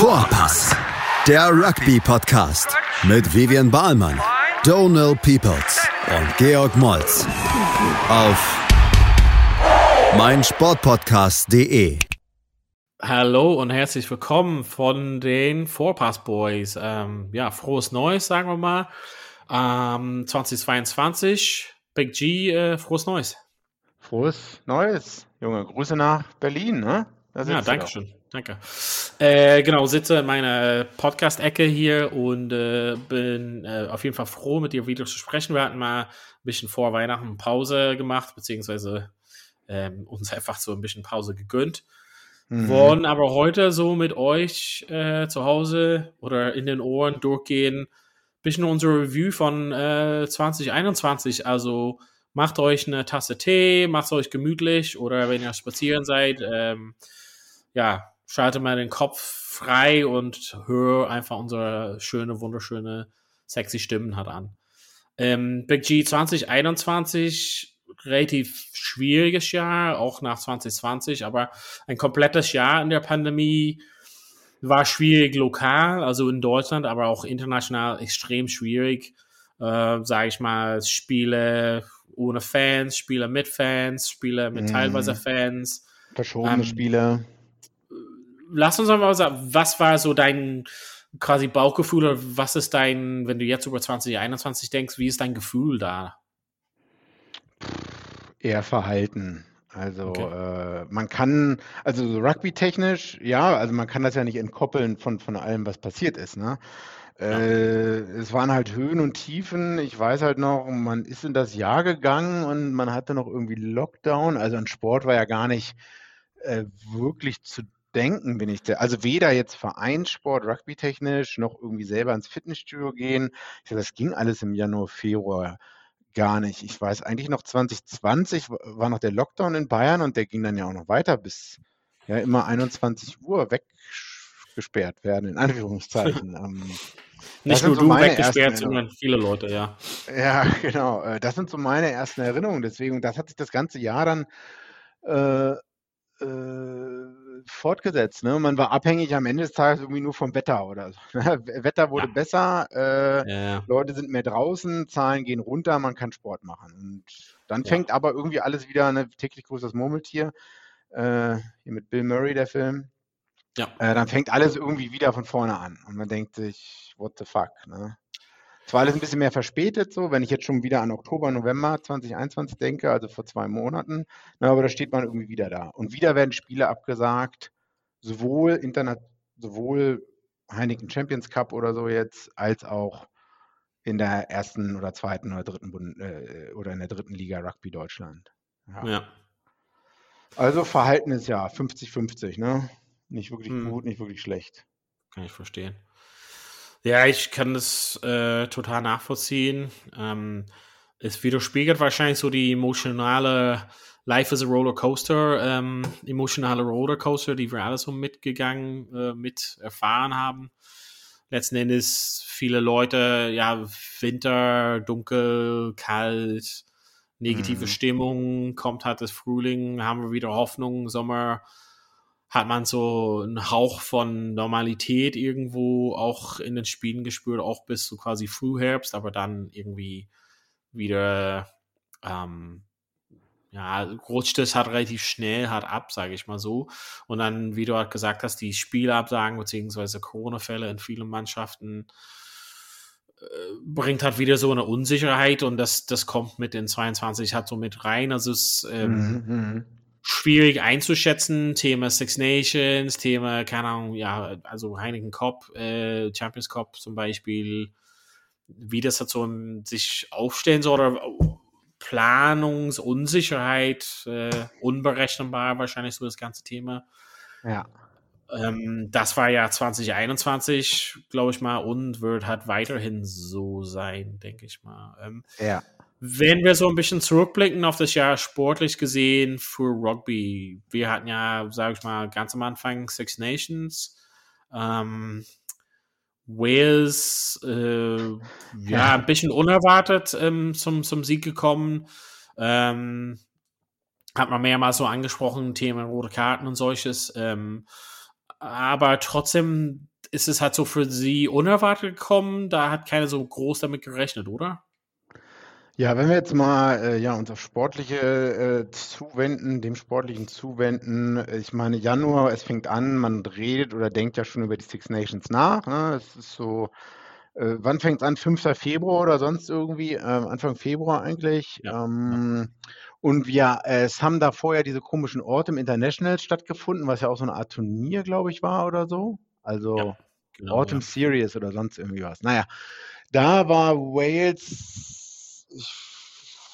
Vorpass, der Rugby-Podcast mit Vivian Bahlmann, Donal Peoples und Georg Moltz auf meinsportpodcast.de. Hallo und herzlich willkommen von den Vorpass Boys. Ähm, ja, frohes Neues, sagen wir mal. Ähm, 2022. Big G, äh, frohes Neues. Frohes Neues, Junge. Grüße nach Berlin, ne? Ja, danke schön. Danke. Äh, genau, sitze in meiner Podcast-Ecke hier und äh, bin äh, auf jeden Fall froh, mit dir wieder zu sprechen. Wir hatten mal ein bisschen vor Weihnachten Pause gemacht, beziehungsweise ähm, uns einfach so ein bisschen Pause gegönnt. Mhm. Wollen aber heute so mit euch äh, zu Hause oder in den Ohren durchgehen, bisschen unsere Review von 2021. Äh, also macht euch eine Tasse Tee, macht es euch gemütlich oder wenn ihr spazieren seid, ähm, ja, schalte mal den Kopf frei und hör einfach unsere schöne, wunderschöne, sexy Stimmen hat an. Ähm, Big G 2021, relativ schwieriges Jahr, auch nach 2020, aber ein komplettes Jahr in der Pandemie war schwierig lokal, also in Deutschland, aber auch international extrem schwierig. Äh, sage ich mal, Spiele ohne Fans, Spiele mit Fans, Spiele mit mm. teilweise Fans. Verschobene ähm, Spiele lass uns mal sagen, was war so dein quasi Bauchgefühl oder was ist dein, wenn du jetzt über 2021 denkst, wie ist dein Gefühl da? Eher Verhalten. Also okay. äh, man kann, also so rugby-technisch, ja, also man kann das ja nicht entkoppeln von, von allem, was passiert ist. Ne? Äh, es waren halt Höhen und Tiefen. Ich weiß halt noch, man ist in das Jahr gegangen und man hatte noch irgendwie Lockdown. Also ein Sport war ja gar nicht äh, wirklich zu denken bin ich der. Also weder jetzt Vereinssport, Rugby-technisch, noch irgendwie selber ins Fitnessstudio gehen. Ich sage, das ging alles im Januar, Februar gar nicht. Ich weiß eigentlich noch 2020 war noch der Lockdown in Bayern und der ging dann ja auch noch weiter bis ja immer 21 Uhr weggesperrt werden, in Anführungszeichen. ähm, nicht nur so du weggesperrt, sondern viele Leute, ja. Ja, genau. Äh, das sind so meine ersten Erinnerungen. Deswegen, das hat sich das ganze Jahr dann äh, äh, fortgesetzt. Ne? Man war abhängig am Ende des Tages irgendwie nur vom Wetter oder so. Ne? Wetter wurde ja. besser, äh, ja. Leute sind mehr draußen, Zahlen gehen runter, man kann Sport machen. Und dann fängt ja. aber irgendwie alles wieder, ne, täglich größtes Murmeltier, äh, hier mit Bill Murray, der Film. Ja. Äh, dann fängt alles irgendwie wieder von vorne an. Und man denkt sich, what the fuck, ne? Zwar alles ein bisschen mehr verspätet, so, wenn ich jetzt schon wieder an Oktober, November 2021 denke, also vor zwei Monaten, na, aber da steht man irgendwie wieder da. Und wieder werden Spiele abgesagt, sowohl Internet, sowohl Heineken Champions Cup oder so jetzt, als auch in der ersten oder zweiten oder dritten Bund, äh, oder in der dritten Liga Rugby Deutschland. Ja. ja. Also Verhalten ist ja 50-50, ne? Nicht wirklich hm. gut, nicht wirklich schlecht. Kann ich verstehen. Ja, ich kann das äh, total nachvollziehen. Ähm, es widerspiegelt wahrscheinlich so die emotionale Life is a Rollercoaster, ähm, emotionale Rollercoaster, die wir alle so mitgegangen, äh, mit erfahren haben. Letzten Endes viele Leute, ja, Winter, dunkel, kalt, negative mhm. Stimmung, kommt halt das Frühling, haben wir wieder Hoffnung, Sommer, hat man so einen Hauch von Normalität irgendwo auch in den Spielen gespürt, auch bis zu quasi Frühherbst, aber dann irgendwie wieder, ähm, ja, rutscht es halt relativ schnell halt ab, sage ich mal so. Und dann, wie du halt gesagt hast, die Spielabsagen beziehungsweise Corona-Fälle in vielen Mannschaften äh, bringt halt wieder so eine Unsicherheit und das, das kommt mit den 22 halt so mit rein. Also es ähm, mhm, mhm schwierig einzuschätzen. Thema Six Nations, Thema, keine Ahnung, ja, also Heineken Cup, äh, Champions Cup zum Beispiel, wie das halt so sich aufstellen soll oder Planungsunsicherheit, äh, unberechenbar wahrscheinlich so das ganze Thema. Ja. Ähm, das war ja 2021, glaube ich mal, und wird halt weiterhin so sein, denke ich mal. Ähm, ja. Wenn wir so ein bisschen zurückblicken auf das Jahr sportlich gesehen für Rugby, wir hatten ja, sage ich mal, ganz am Anfang Six Nations, ähm, Wales, äh, ja, ein bisschen unerwartet ähm, zum, zum Sieg gekommen. Ähm, hat man mehrmals so angesprochen, Thema rote Karten und solches. Ähm, aber trotzdem ist es halt so für sie unerwartet gekommen. Da hat keiner so groß damit gerechnet, oder? Ja, wenn wir jetzt mal äh, ja, uns auf Sportliche äh, zuwenden, dem Sportlichen zuwenden, ich meine, Januar, es fängt an, man redet oder denkt ja schon über die Six Nations nach. Ne? Es ist so, äh, wann fängt es an? 5. Februar oder sonst irgendwie? Ähm, Anfang Februar eigentlich. Ja, ähm, ja. Und wir, es haben da vorher diese komischen Orte im International stattgefunden, was ja auch so eine Art Turnier, glaube ich, war oder so. Also ja, genau, Autumn Series oder sonst irgendwie was. Naja, da war Wales ich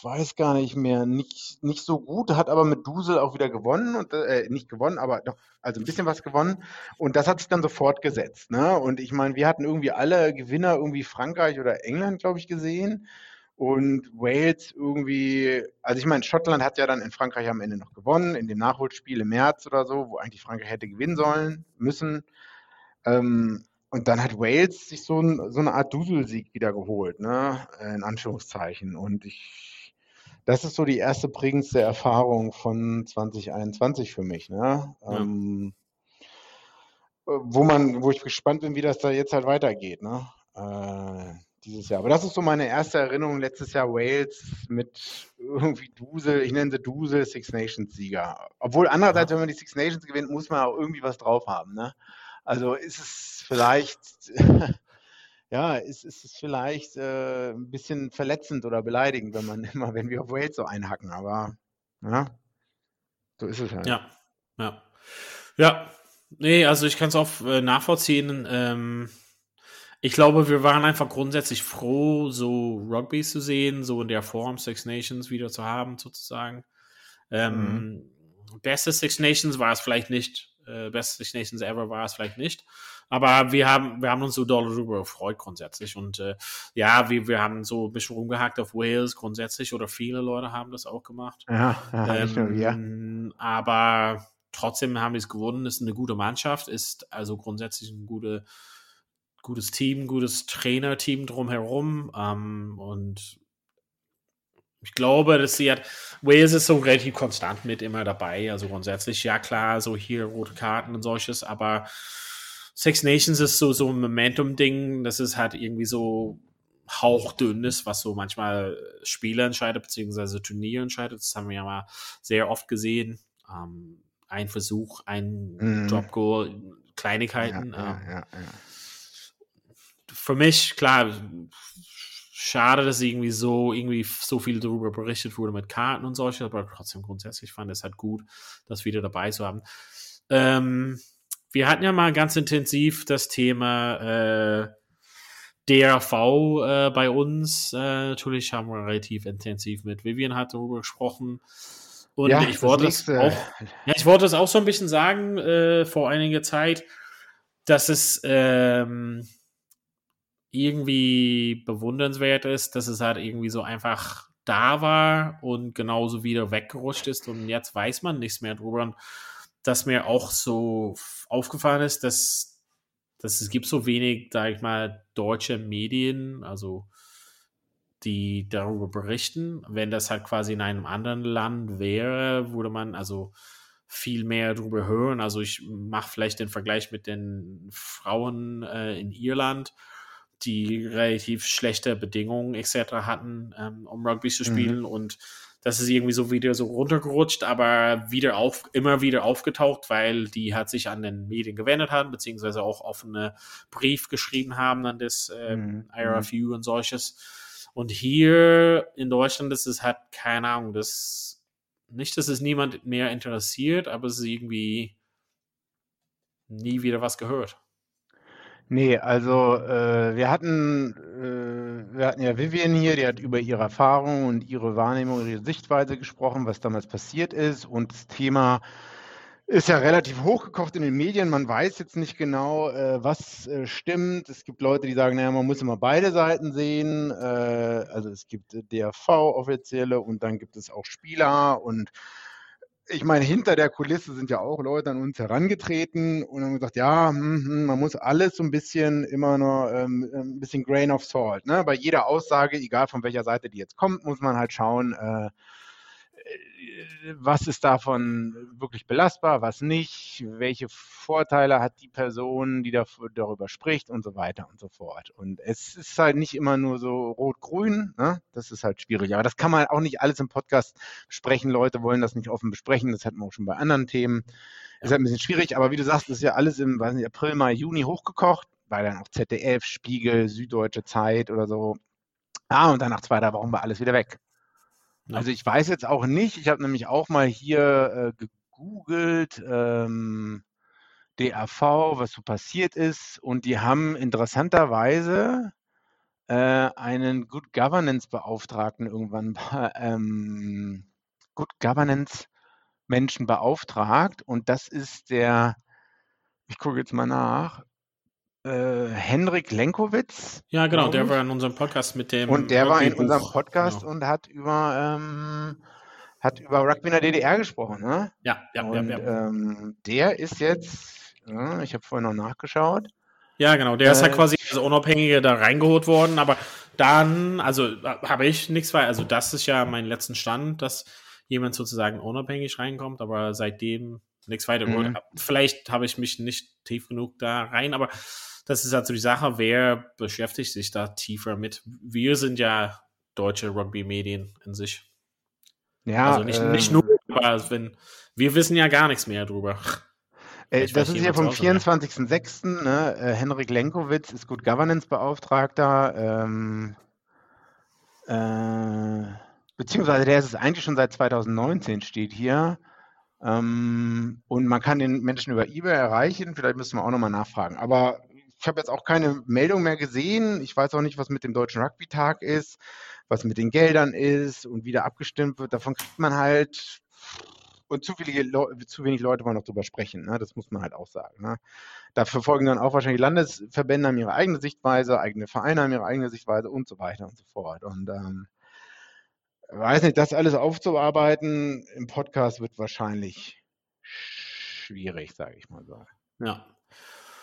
weiß gar nicht mehr, nicht, nicht so gut, hat aber mit Dusel auch wieder gewonnen und äh, nicht gewonnen, aber doch, also ein bisschen was gewonnen. Und das hat sich dann so fortgesetzt. Ne? Und ich meine, wir hatten irgendwie alle Gewinner, irgendwie Frankreich oder England, glaube ich, gesehen. Und Wales irgendwie, also ich meine, Schottland hat ja dann in Frankreich am Ende noch gewonnen, in dem Nachholspiel im März oder so, wo eigentlich Frankreich hätte gewinnen sollen, müssen. Ähm, und dann hat Wales sich so, ein, so eine Art Duselsieg wieder geholt, ne? in Anführungszeichen. Und ich, das ist so die erste prägendste Erfahrung von 2021 für mich. Ne? Ja. Ähm, wo man, wo ich gespannt bin, wie das da jetzt halt weitergeht, ne? Äh, dieses Jahr. Aber das ist so meine erste Erinnerung letztes Jahr Wales mit irgendwie Dusel, ich nenne sie Dusel Six Nations Sieger. Obwohl andererseits, ja. wenn man die Six Nations gewinnt, muss man auch irgendwie was drauf haben, ne? Also ist es vielleicht, ja, ist, ist es vielleicht äh, ein bisschen verletzend oder beleidigend, wenn man immer, wenn wir auf Wales so einhacken, aber ja, so ist es halt. Ja, ja. Ja, nee, also ich kann es auch äh, nachvollziehen. Ähm, ich glaube, wir waren einfach grundsätzlich froh, so Rugby zu sehen, so in der Form Six Nations wieder zu haben, sozusagen. Ähm, mhm. Beste Six Nations war es vielleicht nicht, äh, Best Six Nations ever war es vielleicht nicht. Aber wir haben, wir haben uns so doll darüber gefreut grundsätzlich. Und äh, ja, wir, wir haben so ein bisschen rumgehackt auf Wales grundsätzlich oder viele Leute haben das auch gemacht. Ja, ja, ähm, ja. Aber trotzdem haben wir es gewonnen. Ist eine gute Mannschaft, ist also grundsätzlich ein gute, gutes Team, gutes Trainerteam drumherum. Ähm, und ich glaube, dass sie hat, Wales ist so relativ konstant mit immer dabei. Also grundsätzlich, ja klar, so hier rote Karten und solches, aber Six Nations ist so, so ein Momentum-Ding. Das ist halt irgendwie so hauchdünnes, was so manchmal Spiele entscheidet, beziehungsweise Turniere entscheidet. Das haben wir ja mal sehr oft gesehen. Ähm, ein Versuch, ein mm. Drop-Goal, Kleinigkeiten. Ja, ähm, ja, ja, für mich, klar, schade, dass irgendwie so, irgendwie so viel darüber berichtet wurde mit Karten und solche, aber trotzdem grundsätzlich fand es halt gut, das wieder dabei zu haben. Ähm, wir hatten ja mal ganz intensiv das Thema äh, DRV äh, bei uns. Äh, natürlich haben wir relativ intensiv mit Vivian hat darüber gesprochen. Und ja, ich wollte es auch, ja, ich wollte es auch so ein bisschen sagen äh, vor einiger Zeit, dass es ähm, irgendwie bewundernswert ist, dass es halt irgendwie so einfach da war und genauso wieder weggerutscht ist und jetzt weiß man nichts mehr drüber. Und dass mir auch so aufgefallen ist, dass, dass es gibt so wenig, sag ich mal, deutsche Medien, also die darüber berichten. Wenn das halt quasi in einem anderen Land wäre, würde man also viel mehr darüber hören. Also ich mache vielleicht den Vergleich mit den Frauen äh, in Irland die relativ schlechte Bedingungen etc. hatten, ähm, um Rugby zu mhm. spielen. Mhm. Und das ist irgendwie so wieder so runtergerutscht, aber wieder auf, immer wieder aufgetaucht, weil die hat sich an den Medien gewendet haben, beziehungsweise auch offene Brief geschrieben haben an das ähm, mhm. IRFU und solches. Und hier in Deutschland ist es halt, keine Ahnung, das nicht, dass es niemand mehr interessiert, aber es ist irgendwie nie wieder was gehört. Nee, also, äh, wir hatten äh, wir hatten ja Vivian hier, die hat über ihre Erfahrungen und ihre Wahrnehmung, ihre Sichtweise gesprochen, was damals passiert ist. Und das Thema ist ja relativ hochgekocht in den Medien. Man weiß jetzt nicht genau, äh, was äh, stimmt. Es gibt Leute, die sagen, naja, man muss immer beide Seiten sehen. Äh, also es gibt DRV-Offizielle und dann gibt es auch Spieler und ich meine, hinter der Kulisse sind ja auch Leute an uns herangetreten und haben gesagt, ja, hm, hm, man muss alles so ein bisschen immer nur ähm, ein bisschen Grain of Salt. Ne? Bei jeder Aussage, egal von welcher Seite die jetzt kommt, muss man halt schauen, äh, was ist davon wirklich belastbar, was nicht, welche Vorteile hat die Person, die darüber spricht und so weiter und so fort. Und es ist halt nicht immer nur so rot-grün, ne? das ist halt schwierig. Aber das kann man auch nicht alles im Podcast besprechen. Leute wollen das nicht offen besprechen, das hatten wir auch schon bei anderen Themen. Ist halt ein bisschen schwierig, aber wie du sagst, ist ja alles im weiß nicht, April, Mai, Juni hochgekocht, weil dann auch ZDF, Spiegel, Süddeutsche Zeit oder so. Ah, und dann nach zwei, drei Wochen war alles wieder weg. Also ich weiß jetzt auch nicht, ich habe nämlich auch mal hier äh, gegoogelt, ähm, DAV, was so passiert ist, und die haben interessanterweise äh, einen Good Governance Beauftragten irgendwann, ähm, Good Governance Menschen beauftragt, und das ist der, ich gucke jetzt mal nach, äh, Henrik Lenkowitz. Ja, genau, der war in unserem Podcast mit dem. Und der war in unserem Podcast genau. und hat über, ähm, hat über Rugby in der DDR gesprochen. Ne? Ja, ja, und, ja. ja. Ähm, der ist jetzt, ja, ich habe vorhin noch nachgeschaut. Ja, genau, der ist ja äh, quasi als Unabhängige da reingeholt worden, aber dann, also habe ich nichts weiter, also das ist ja mein letzten Stand, dass jemand sozusagen unabhängig reinkommt, aber seitdem nichts weiter. Mhm. Vielleicht habe ich mich nicht tief genug da rein, aber das ist also die Sache, wer beschäftigt sich da tiefer mit? Wir sind ja deutsche Rugby-Medien in sich. Ja, also nicht, ähm, nicht nur, aber wenn, wir wissen ja gar nichts mehr drüber. Äh, das ist ja vom 24.06. Ne? Äh, Henrik Lenkowitz ist Good Governance-Beauftragter. Ähm, äh, beziehungsweise der ist es eigentlich schon seit 2019, steht hier. Ähm, und man kann den Menschen über eBay erreichen. Vielleicht müssen wir auch nochmal nachfragen. Aber ich habe jetzt auch keine Meldung mehr gesehen. Ich weiß auch nicht, was mit dem Deutschen Rugby-Tag ist, was mit den Geldern ist und wie da abgestimmt wird. Davon kriegt man halt und zu, zu wenig Leute wollen noch drüber sprechen. Ne? Das muss man halt auch sagen. Ne? Da verfolgen dann auch wahrscheinlich Landesverbände haben ihre eigene Sichtweise, eigene Vereine haben ihre eigene Sichtweise und so weiter und so fort. Und ähm, weiß nicht, das alles aufzuarbeiten im Podcast wird wahrscheinlich schwierig, sage ich mal so. Ja,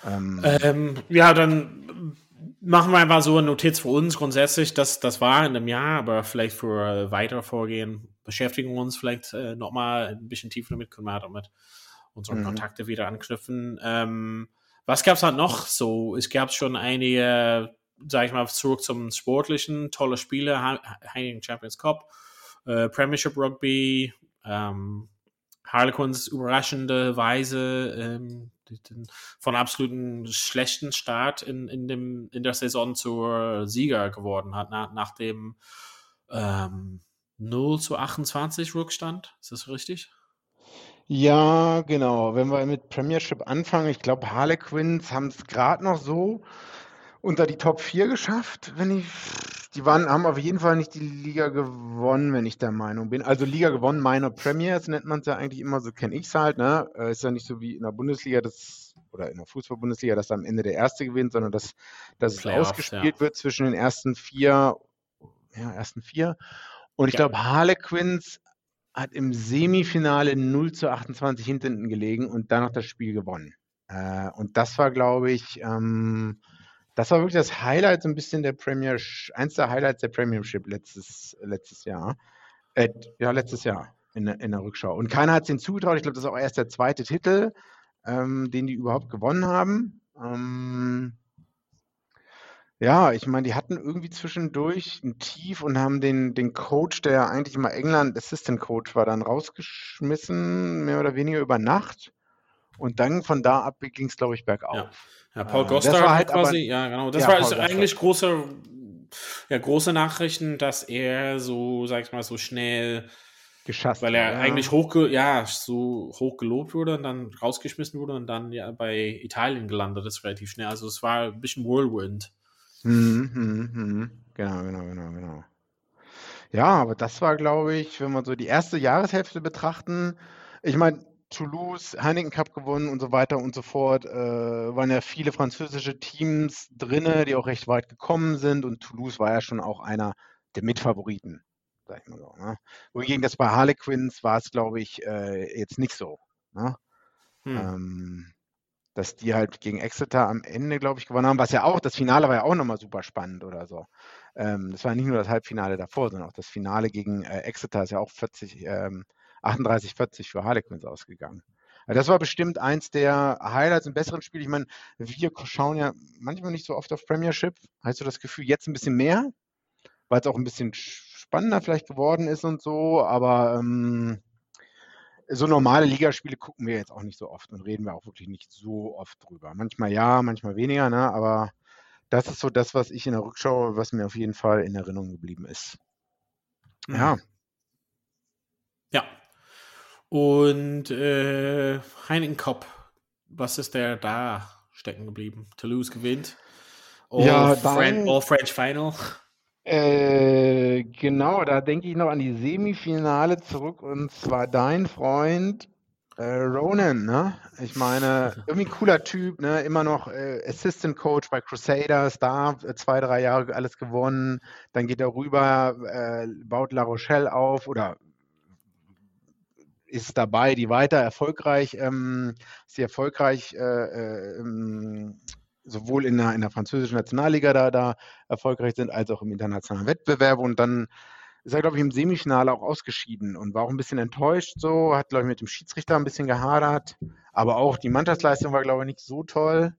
ähm, ähm, ja, dann machen wir einfach so eine Notiz für uns grundsätzlich. dass das war in einem Jahr, aber vielleicht für weitere Vorgehen beschäftigen wir uns vielleicht äh, nochmal ein bisschen tiefer damit, können wir halt auch mit unseren mhm. Kontakte wieder anknüpfen. Ähm, was gab es halt noch so? Es gab schon einige, sag ich mal, zurück zum Sportlichen, tolle Spiele, Heineken Champions Cup, äh, Premiership Rugby, ähm, Harlequins überraschende Weise ähm, von absoluten schlechten Start in, in, dem, in der Saison zur Sieger geworden hat, nach, nach dem ähm, 0 zu 28 Rückstand. Ist das richtig? Ja, genau. Wenn wir mit Premiership anfangen, ich glaube, Harlequins haben es gerade noch so unter die Top 4 geschafft, wenn ich die waren, haben auf jeden Fall nicht die Liga gewonnen, wenn ich der Meinung bin. Also Liga gewonnen, Minor Premiers nennt man es ja eigentlich immer, so kenne ich es halt. Ne? Äh, ist ja nicht so wie in der Bundesliga, das, oder in der Fußball-Bundesliga, dass am Ende der Erste gewinnt, sondern dass, dass es ausgespielt ja. wird zwischen den ersten vier, ja, ersten vier. Und ich ja. glaube, Harlequins hat im Semifinale 0 zu 28 hinten gelegen und dann noch das Spiel gewonnen. Äh, und das war, glaube ich, ähm, das war wirklich das Highlight so ein bisschen der Premier, eins der Highlights der Premiership letztes, letztes Jahr. Äh, ja, letztes Jahr in, in der Rückschau. Und keiner hat es ihnen zugetraut. Ich glaube, das ist auch erst der zweite Titel, ähm, den die überhaupt gewonnen haben. Ähm, ja, ich meine, die hatten irgendwie zwischendurch ein Tief und haben den, den Coach, der eigentlich immer England Assistant Coach war, dann rausgeschmissen, mehr oder weniger über Nacht. Und dann von da ab ging es, glaube ich, bergauf. Ja. Ja, Paul Goster war halt quasi, aber, ja, genau. Das ja, war Paul eigentlich große, ja, große Nachrichten, dass er so, sag ich mal, so schnell geschafft weil er ja. eigentlich hoch, ja, so hoch gelobt wurde und dann rausgeschmissen wurde und dann ja bei Italien gelandet ist relativ schnell. Also es war ein bisschen Whirlwind. Mhm, mhm, mhm. Genau, genau, genau, genau. Ja, aber das war, glaube ich, wenn wir so die erste Jahreshälfte betrachten, ich meine, Toulouse, Heineken Cup gewonnen und so weiter und so fort. Äh, waren ja viele französische Teams drin, die auch recht weit gekommen sind und Toulouse war ja schon auch einer der Mitfavoriten, sag ich mal so. Ne? Wohingegen das bei Harlequins war es, glaube ich, äh, jetzt nicht so. Ne? Hm. Ähm, dass die halt gegen Exeter am Ende, glaube ich, gewonnen haben, was ja auch, das Finale war ja auch nochmal super spannend oder so. Ähm, das war nicht nur das Halbfinale davor, sondern auch das Finale gegen äh, Exeter ist ja auch 40, ähm, 38-40 für Harlequins ausgegangen. Also das war bestimmt eins der Highlights und besseren Spiele. Ich meine, wir schauen ja manchmal nicht so oft auf Premiership. Hast du das Gefühl, jetzt ein bisschen mehr, weil es auch ein bisschen spannender vielleicht geworden ist und so, aber ähm, so normale Ligaspiele gucken wir jetzt auch nicht so oft und reden wir auch wirklich nicht so oft drüber. Manchmal ja, manchmal weniger, ne? aber das ist so das, was ich in der Rückschau, was mir auf jeden Fall in Erinnerung geblieben ist. Mhm. Ja. Ja. Und äh, Heineken Cup, was ist der da stecken geblieben? Toulouse gewinnt. All, ja, Fran All French Final. Äh, genau, da denke ich noch an die Semifinale zurück und zwar dein Freund äh, Ronan, ne? Ich meine, irgendwie cooler Typ, ne? Immer noch äh, Assistant Coach bei Crusaders, da äh, zwei, drei Jahre alles gewonnen. Dann geht er rüber, äh, baut La Rochelle auf oder ist dabei, die weiter erfolgreich, ähm, ist die erfolgreich äh, ähm, sowohl in der, in der französischen Nationalliga da, da erfolgreich sind, als auch im internationalen Wettbewerb. Und dann ist er, glaube ich, im Semifinale auch ausgeschieden und war auch ein bisschen enttäuscht so, hat, glaube ich, mit dem Schiedsrichter ein bisschen gehadert. Aber auch die Mannschaftsleistung war, glaube ich, nicht so toll.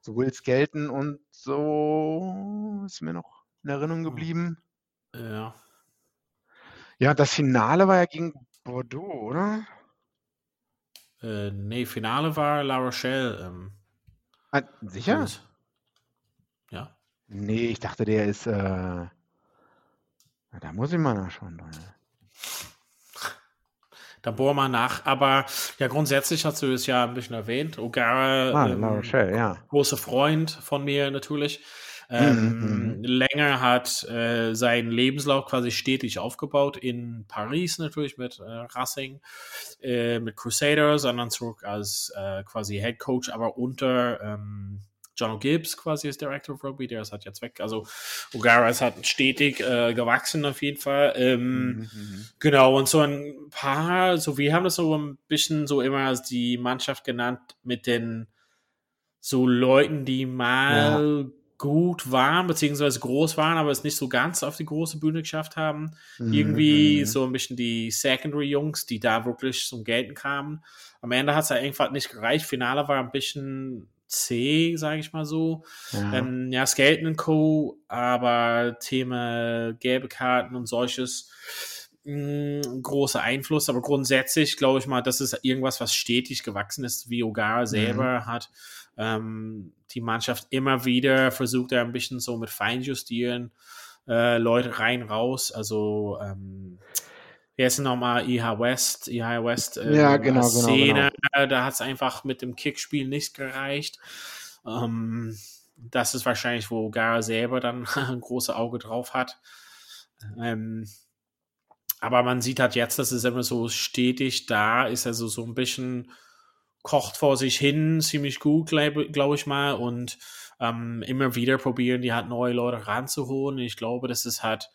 So Wills gelten und so ist mir noch in Erinnerung hm. geblieben. Ja. Ja, das Finale war ja gegen Bordeaux, oder? Äh, nee, Finale war La Rochelle. Ähm. Ah, sicher? Ja. Nee, ich dachte, der ist. Äh, da muss ich mal nachschauen. Da bohren wir nach. Aber ja, grundsätzlich hast du es ja ein bisschen erwähnt. O'Gara, ah, ähm, Rochelle, ja. großer Freund von mir natürlich. Ähm, mhm. Länger hat äh, seinen Lebenslauf quasi stetig aufgebaut in Paris natürlich mit äh, Racing, äh, mit Crusaders, sondern zurück als äh, quasi Head Coach, aber unter ähm, John Gibbs quasi als Director of Rugby, der ist halt jetzt weg. Also O'Gara ist halt stetig äh, gewachsen auf jeden Fall. Ähm, mhm, mhm. Genau, und so ein paar, so wir haben das so ein bisschen so immer als die Mannschaft genannt mit den so Leuten, die mal ja gut waren, beziehungsweise groß waren, aber es nicht so ganz auf die große Bühne geschafft haben. Mhm. Irgendwie mhm. so ein bisschen die Secondary-Jungs, die da wirklich zum Gelten kamen. Am Ende hat es ja einfach nicht gereicht. Finale war ein bisschen C, sage ich mal so. Ja, ähm, ja Skaten Co., aber Thema gelbe Karten und solches mh, mm, großer Einfluss, aber grundsätzlich glaube ich mal, das ist irgendwas, was stetig gewachsen ist, wie Ogar selber mhm. hat ähm, die Mannschaft immer wieder versucht, er ein bisschen so mit Feinjustieren, äh, Leute rein, raus. Also, ähm, wer ist nochmal IH West? IH West äh, ja, genau, genau, Szene, genau. da hat es einfach mit dem Kickspiel nicht gereicht. Ähm, das ist wahrscheinlich, wo Gara selber dann ein großes Auge drauf hat. Ähm, aber man sieht halt jetzt, dass es immer so stetig da ist, also so ein bisschen kocht vor sich hin, ziemlich gut, glaube glaub ich mal. Und ähm, immer wieder probieren die halt neue Leute ranzuholen. Ich glaube, dass es halt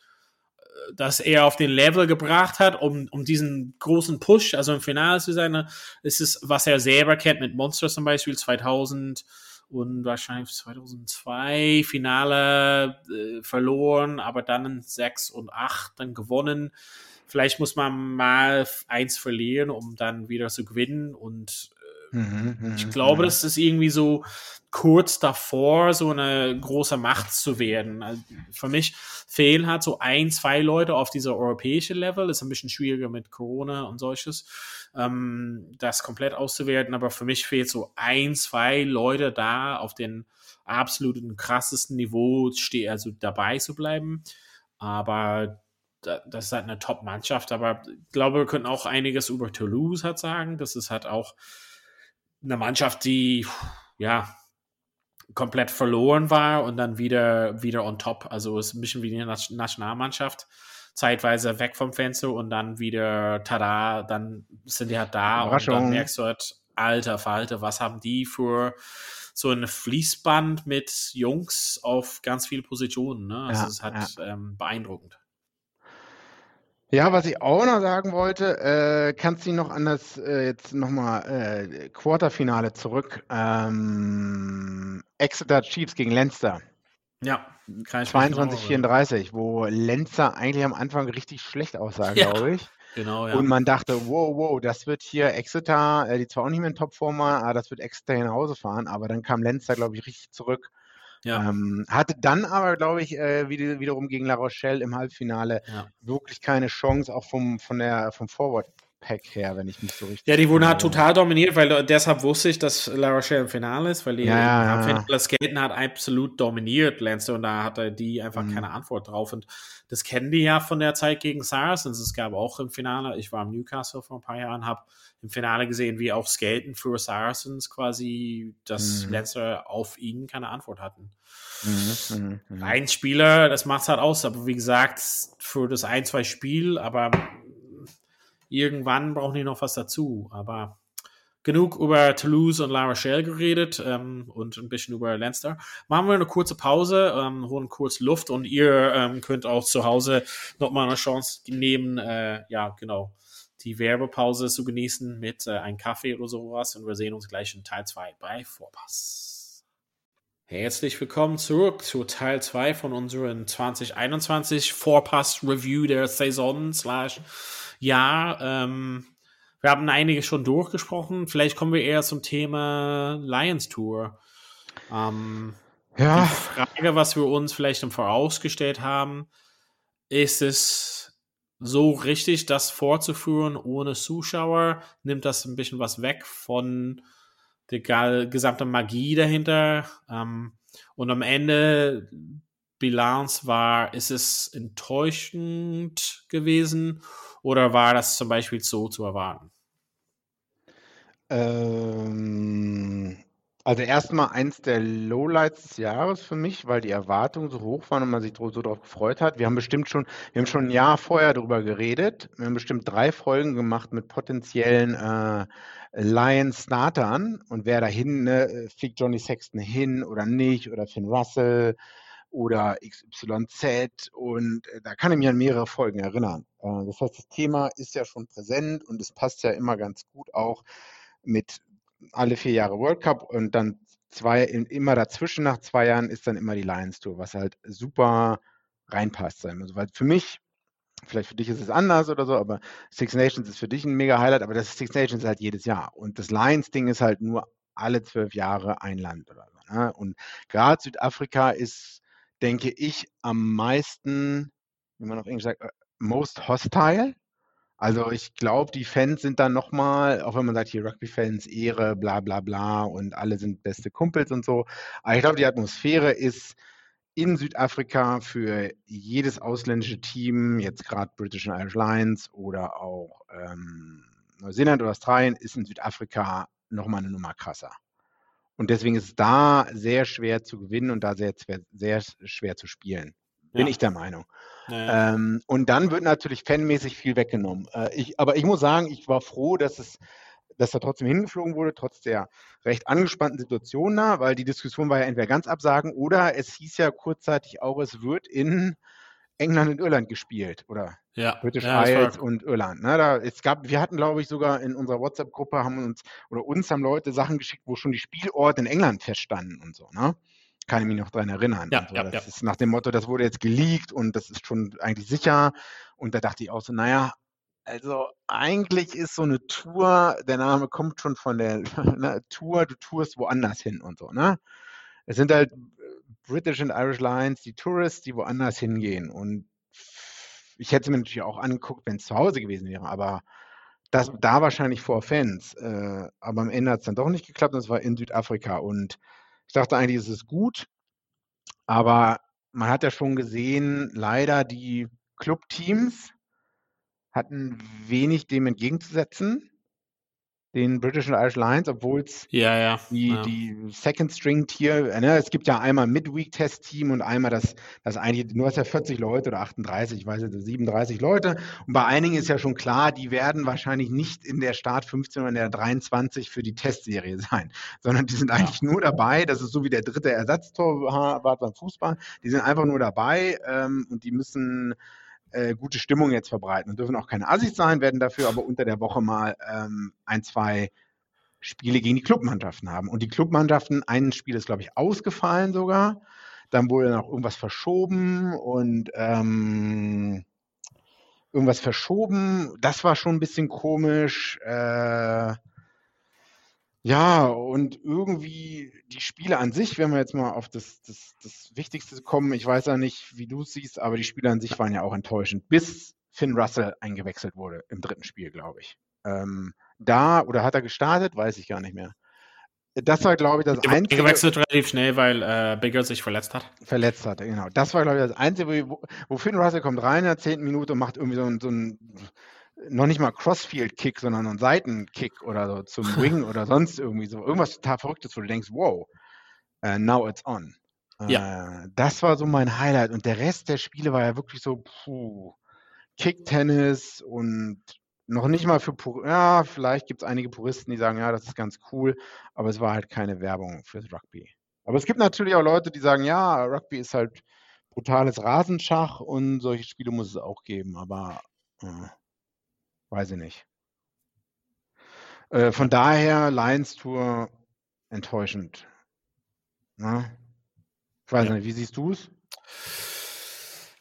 äh, dass er auf den Level gebracht hat, um, um diesen großen Push, also im Finale zu sein, ne, ist es, was er selber kennt mit Monster zum Beispiel 2000 und wahrscheinlich 2002 Finale äh, verloren, aber dann in 6 und 8 dann gewonnen. Vielleicht muss man mal eins verlieren, um dann wieder zu gewinnen und Mhm, mhm, ich glaube, das ist irgendwie so kurz davor, so eine große Macht zu werden. Also für mich fehlen halt so ein, zwei Leute auf dieser europäischen Level. Ist ein bisschen schwieriger mit Corona und solches, ähm, das komplett auszuwerten. Aber für mich fehlt so ein, zwei Leute da auf den absoluten krassesten Niveau, also dabei zu bleiben. Aber das ist halt eine Top-Mannschaft. Aber ich glaube, wir können auch einiges über Toulouse halt sagen. Das ist halt auch eine Mannschaft, die ja komplett verloren war und dann wieder, wieder on top. Also ist ein bisschen wie eine Nationalmannschaft. Zeitweise weg vom Fenster und dann wieder tada, dann sind die halt da und dann merkst du halt, alter Falte, was haben die für so ein Fließband mit Jungs auf ganz viele Positionen. Ne? Also ja, es ist halt ja. ähm, beeindruckend. Ja, was ich auch noch sagen wollte, äh, kannst du noch an das äh, jetzt nochmal äh, Quarterfinale zurück? Ähm, Exeter Chiefs gegen Leinster. Ja, kann ich 22, 34, wo Lenzer eigentlich am Anfang richtig schlecht aussah, ja. glaube ich. Genau, ja. Und man dachte, wow, wow, das wird hier Exeter, äh, die zwar auch nicht mehr in Topform waren, aber das wird Exeter nach Hause fahren. Aber dann kam Lenzer, glaube ich, richtig zurück. Ja. Ähm, hatte dann aber, glaube ich, äh, wieder, wiederum gegen La Rochelle im Halbfinale Ja. wirklich keine Chance, auch vom, von der, vom Forward-Pack her, wenn ich mich so richtig Ja, die wurden halt total dominiert, weil deshalb wusste ich, dass La Rochelle im Finale ist, weil die Ja, im ja. Halbfinale Skaten hat absolut dominiert, Leinster, und da hatte die einfach Mhm. keine Antwort drauf. Und das kennen die ja von der Zeit gegen Saracens. Es gab auch im Finale, ich war im Newcastle vor ein paar Jahren, habe im Finale gesehen, wie auch Skaten für Saracens quasi, dass Mhm. Leinster auf ihnen keine Antwort hatten. Mhm, mhm, mhm. Ein Spieler, das macht's halt aus, aber wie gesagt, für das ein, zwei Spiel, aber irgendwann brauchen die noch was dazu. Aber genug über Toulouse und La Rochelle geredet ähm, und ein bisschen über Leinster. Machen wir eine kurze Pause, ähm, holen kurz Luft und ihr ähm, könnt auch zu Hause nochmal eine Chance nehmen, äh, ja, genau, die Werbepause zu genießen mit äh, einem Kaffee oder sowas und wir sehen uns gleich in Teil 2 bei Vorpass. Herzlich willkommen zurück zu Teil 2 von unseren 2021 Vorpass Review der Saison slash Jahr. Ähm, wir haben einige schon durchgesprochen. Vielleicht kommen wir eher zum Thema Lions Tour. Ähm, Ja, die Frage, was wir uns vielleicht im Vorausgestellt haben, ist es so richtig, das vorzuführen ohne Zuschauer? Nimmt das ein bisschen was weg von der gesamten Magie dahinter? Ähm, und am Ende Bilanz war, ist es enttäuschend gewesen oder war das zum Beispiel so zu erwarten? ähm, also erstmal eins der Lowlights des Jahres für mich, weil die Erwartungen so hoch waren und man sich so darauf gefreut hat. Wir haben bestimmt schon, wir haben schon ein Jahr vorher darüber geredet. Wir haben bestimmt drei Folgen gemacht mit potenziellen äh, Lions-Startern und wer dahin, ne, fliegt Johnny Sexton hin oder nicht oder Finn Russell oder XYZ und äh, da kann ich mich an mehrere Folgen erinnern. Äh, das heißt, das Thema ist ja schon präsent und es passt ja immer ganz gut auch mit alle vier Jahre World Cup und dann zwei, immer dazwischen nach zwei Jahren ist dann immer die Lions Tour, was halt super reinpasst. Wir so. Weil für mich, vielleicht für dich ist es anders oder so, aber Six Nations ist für dich ein mega Highlight, aber das Six Nations ist halt jedes Jahr. Und das Lions-Ding ist halt nur alle zwölf Jahre ein Land oder so. Ne? Und gerade Südafrika ist, denke ich, am meisten, wie man auf Englisch sagt, äh, most hostile. Also ich glaube, die Fans sind dann nochmal, auch wenn man sagt, hier Rugby-Fans, Ehre, bla bla bla und alle sind beste Kumpels und so. Aber ich glaube, die Atmosphäre ist in Südafrika für jedes ausländische Team, jetzt gerade British and Irish Lions oder auch ähm, Neuseeland oder Australien, ist in Südafrika nochmal eine Nummer krasser. Und deswegen ist es da sehr schwer zu gewinnen und da sehr, schwer- sehr schwer zu spielen. Bin Ja. ich der Meinung. Naja. Ähm, und dann wird natürlich fanmäßig viel weggenommen. Äh, ich, aber ich muss sagen, ich war froh, dass es, dass er trotzdem hingeflogen wurde, trotz der recht angespannten Situation da, weil die Diskussion war ja entweder ganz absagen oder es hieß ja kurzzeitig auch, es wird in England und Irland gespielt oder ja. British ja, Isles und Irland. Ne? Da, es gab, wir hatten, glaube ich, sogar in unserer WhatsApp-Gruppe haben uns oder uns haben Leute Sachen geschickt, wo schon die Spielorte in England feststanden und so. Ne? Kann ich mich noch dran erinnern. Ja, so. ja, das ja. ist nach dem Motto, das wurde jetzt geleakt und das ist schon eigentlich sicher. Und da dachte ich auch so, naja, also eigentlich ist so eine Tour, der Name kommt schon von der ne, Tour, du tourst woanders hin und so. Ne? Es sind halt British and Irish Lines, die Tourists, die woanders hingehen. Und ich hätte es mir natürlich auch angeguckt, wenn es zu Hause gewesen wäre, aber das da wahrscheinlich vor Fans. Äh, aber am Ende hat es dann doch nicht geklappt und es war in Südafrika. Und ich dachte eigentlich, es ist gut, aber man hat ja schon gesehen, leider die Clubteams hatten wenig dem entgegenzusetzen, den British and Irish Lions, obwohl es ja, ja. die, ja. die Second String Tier, ne, es gibt ja einmal Midweek Test Team und einmal das, das eigentlich, nur hast ja 40 Leute oder 38, ich weiß nicht, 37 Leute. Und bei einigen ist ja schon klar, die werden wahrscheinlich nicht in der Start 15 oder in der 23 für die Testserie sein, sondern die sind eigentlich nur dabei. Das ist so wie der dritte Ersatztorwart beim Fußball. Die sind einfach nur dabei ähm, und die müssen äh, gute Stimmung jetzt verbreiten und dürfen auch keine Assis sein, werden dafür aber unter der Woche mal ähm, ein, zwei Spiele gegen die Clubmannschaften haben. Und die Clubmannschaften, ein Spiel ist, glaube ich, ausgefallen sogar. Dann wurde noch irgendwas verschoben und ähm, irgendwas verschoben. Das war schon ein bisschen komisch. Äh, ja, und irgendwie die Spiele an sich, wenn wir jetzt mal auf das, das, das Wichtigste kommen, ich weiß ja nicht, wie du es siehst, aber die Spiele an sich waren ja auch enttäuschend, bis Finn Russell eingewechselt wurde im dritten Spiel, glaube ich. Ähm, da, oder hat er gestartet, weiß ich gar nicht mehr. Das war, glaube ich, das Einzige. Gewechselt relativ schnell, weil äh, Bigger sich verletzt hat. Verletzt hat, genau. Das war, glaube ich, das Einzige, wo, wo Finn Russell kommt rein in der zehnten Minute und macht irgendwie so, ein, so ein noch nicht mal Crossfield-Kick, sondern einen Seitenkick oder so zum Wing oder sonst irgendwie so. Irgendwas total Verrücktes, wo du denkst, wow, uh, now it's on. Ja. Uh, das war so mein Highlight. Und der Rest der Spiele war ja wirklich so, puh, Kick-Tennis und noch nicht mal für, ja, vielleicht gibt es einige Puristen, die sagen, ja, das ist ganz cool, aber es war halt keine Werbung fürs Rugby. Aber es gibt natürlich auch Leute, die sagen, ja, Rugby ist halt brutales Rasenschach und solche Spiele muss es auch geben, aber äh, weiß ich nicht. Äh, von daher Lions Tour enttäuschend. Na? Ne? Ich weiß ja. nicht, wie siehst du es?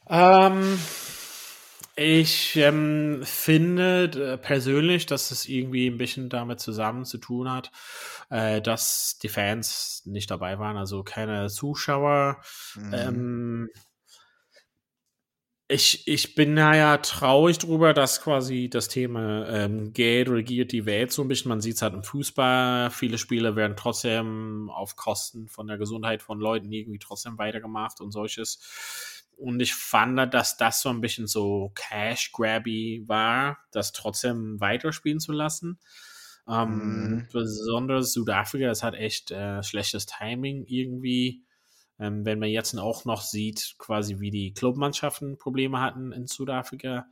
Ähm, ich ähm, finde äh, persönlich, dass es irgendwie ein bisschen damit zusammen zu tun hat, äh, dass die Fans nicht dabei waren, also keine Zuschauer. Mhm. Ähm, ich, ich bin ja traurig drüber, dass quasi das Thema ähm, Geld regiert die Welt so ein bisschen. Man sieht es halt im Fußball. Viele Spiele werden trotzdem auf Kosten von der Gesundheit von Leuten irgendwie trotzdem weitergemacht und solches. Und ich fand, dass das so ein bisschen so Cash-Grabby war, das trotzdem weiterspielen zu lassen. Ähm, mhm. Besonders Südafrika, es hat echt äh, schlechtes Timing irgendwie. Ähm, wenn man jetzt auch noch sieht, quasi wie die Clubmannschaften Probleme hatten in Südafrika.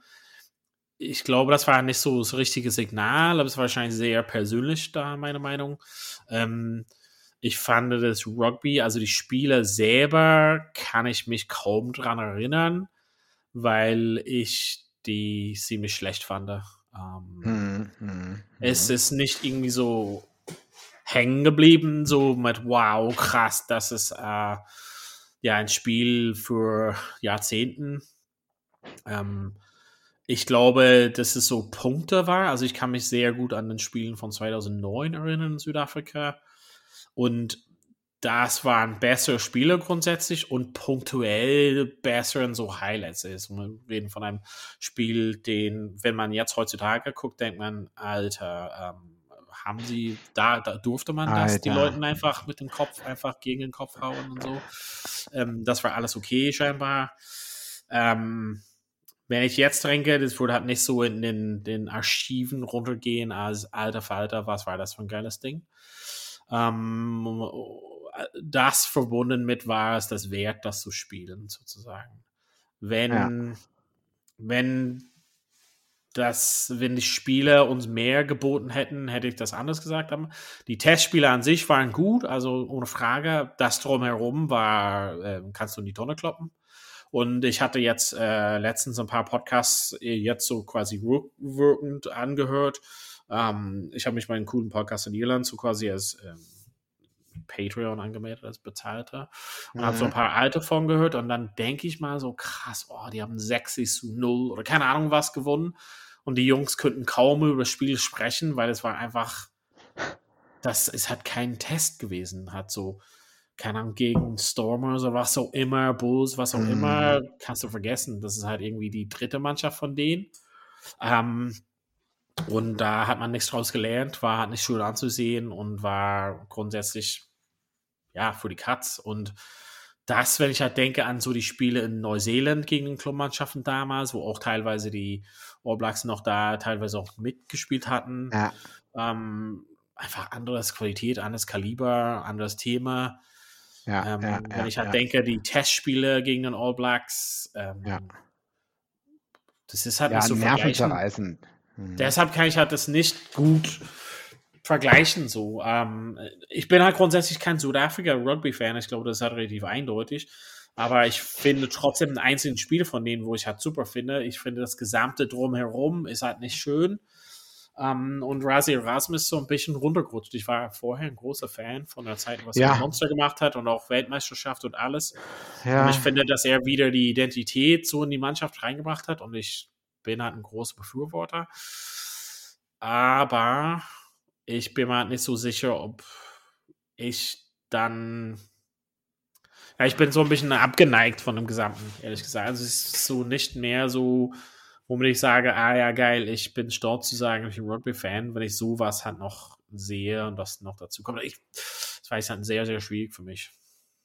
Ich glaube, das war nicht so das richtige Signal, aber es war wahrscheinlich sehr persönlich da, meine Meinung. Ähm, ich fand das Rugby, also die Spiele selber, kann ich mich kaum dran erinnern, weil ich die ziemlich schlecht fand. Ähm, hm, hm, hm. Es ist nicht irgendwie so hängen geblieben, so mit wow, krass, das ist äh, ja ein Spiel für Jahrzehnten. Ähm, ich glaube, dass es so Punkte war. Also ich kann mich sehr gut an den Spielen von 2009 erinnern in Südafrika. Und das waren bessere Spiele grundsätzlich und punktuell besseren so Highlights ist. Wir reden von einem Spiel, den, wenn man jetzt heutzutage guckt, denkt man, Alter, ähm, haben sie, da, da durfte man das, Alter. die Leuten einfach mit dem Kopf einfach gegen den Kopf hauen und so. Ähm, das war alles okay scheinbar. Ähm, wenn ich jetzt denke, das würde halt nicht so in den, den Archiven runtergehen als alter Falter, was war das für ein geiles Ding. Ähm, das verbunden mit war es das wert, das zu spielen, sozusagen. Wenn, ja. wenn das, wenn die Spiele uns mehr geboten hätten, hätte ich das anders gesagt. Die Testspiele an sich waren gut, also ohne Frage. Das drumherum war, äh, kannst du in die Tonne kloppen. Und ich hatte jetzt äh, letztens ein paar Podcasts äh, jetzt so quasi rückwirkend angehört ähm, ich habe mich meinen coolen Podcast in Irland so quasi als ähm, Patreon angemeldet, als Bezahlter und mhm. habe so ein paar alte von gehört und dann denke ich mal so krass, oh, die haben 60 zu 0 oder keine Ahnung was gewonnen und die Jungs könnten kaum über das Spiel sprechen, weil es war einfach, das ist halt kein Test gewesen, hat so keine Ahnung, gegen Stormers oder was auch immer, Bulls, was auch mhm. immer, kannst du vergessen. Das ist halt irgendwie die dritte Mannschaft von denen. Ähm, und da hat man nichts draus gelernt, war nicht schön anzusehen und war grundsätzlich ja für die Katz. Und das, wenn ich halt denke an so die Spiele in Neuseeland gegen den Clubmannschaften damals, wo auch teilweise die All Blacks noch da teilweise auch mitgespielt hatten. Ja. Ähm, einfach anderes Qualität, anderes Kaliber, anderes Thema. Ja, ähm, ja, wenn ich halt denke, die Testspiele gegen den All Blacks, ähm, das ist halt nicht so nervenzerreißend. Mhm. Deshalb kann ich halt das nicht gut vergleichen so. Ähm, ich bin halt grundsätzlich kein Südafrika-Rugby-Fan, ich glaube, das ist halt relativ eindeutig. Aber ich finde trotzdem ein einzelnes Spiel von denen, wo ich halt super finde. Ich finde, das gesamte Drumherum ist halt nicht schön. Um, ähm, und Razi Erasmus ist so ein bisschen runtergerutscht. Ich war vorher ein großer Fan von der Zeit, was ja. er Monster gemacht hat und auch Weltmeisterschaft und alles. Ja. Und ich finde, dass er wieder die Identität so in die Mannschaft reingebracht hat und ich bin halt ein großer Befürworter. Aber ich bin mir halt nicht so sicher, ob ich dann. Ja, ich bin so ein bisschen abgeneigt von dem Gesamten, ehrlich gesagt. Also es ist so nicht mehr so, womit ich sage, ah ja, geil, ich bin stolz zu sagen, ich bin Rugby-Fan, wenn ich sowas halt noch sehe und was noch dazu kommt. Ich, das war halt sehr, sehr schwierig für mich.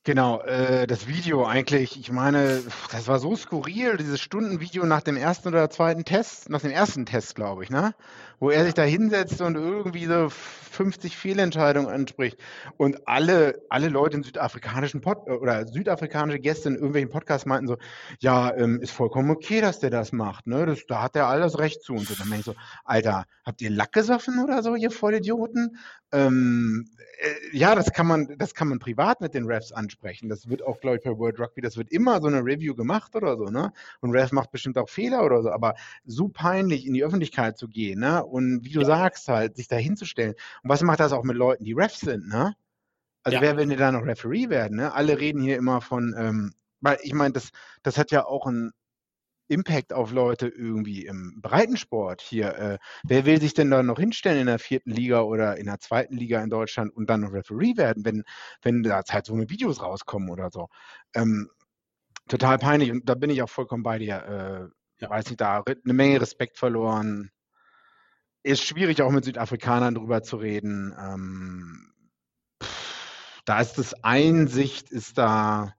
Genau, äh, das Video eigentlich, ich meine, das war so skurril, dieses Stundenvideo nach dem ersten oder zweiten Test, nach dem ersten Test, glaube ich, ne? Wo er sich da hinsetzt und irgendwie so 50 Fehlentscheidungen anspricht. Und alle, alle Leute in südafrikanischen Pod oder südafrikanische Gäste in irgendwelchen Podcasts meinten so, ja, ähm, ist vollkommen okay, dass der das macht, ne? Das, da hat er alles Recht zu. Und so, dann denke ich so, Alter, habt ihr Lack gesoffen oder so, ihr Vollidioten? Ähm, äh, ja, das kann man, das kann man privat mit den Refs ansprechen. Das wird auch, glaube ich, bei World Rugby, das wird immer so eine Review gemacht oder so, ne? Und Ref macht bestimmt auch Fehler oder so, aber so peinlich in die Öffentlichkeit zu gehen, ne? Und wie du ja. sagst, halt, sich da hinzustellen. Und was macht das auch mit Leuten, die Refs sind, ne? Also ja. wer will denn da noch Referee werden, ne? Alle reden hier immer von, ähm, weil ich meine, das, das hat ja auch ein, Impact auf Leute irgendwie im Breitensport hier. Äh, wer will sich denn da noch hinstellen in der vierten Liga oder in der zweiten Liga in Deutschland und dann noch Referee werden, wenn, wenn da halt so eine Videos rauskommen oder so? Ähm, total peinlich und da bin ich auch vollkommen bei dir. Äh, ja. Weiß nicht, da eine Menge Respekt verloren. Ist schwierig auch mit Südafrikanern drüber zu reden. Ähm, pff, da ist das Einsicht, ist da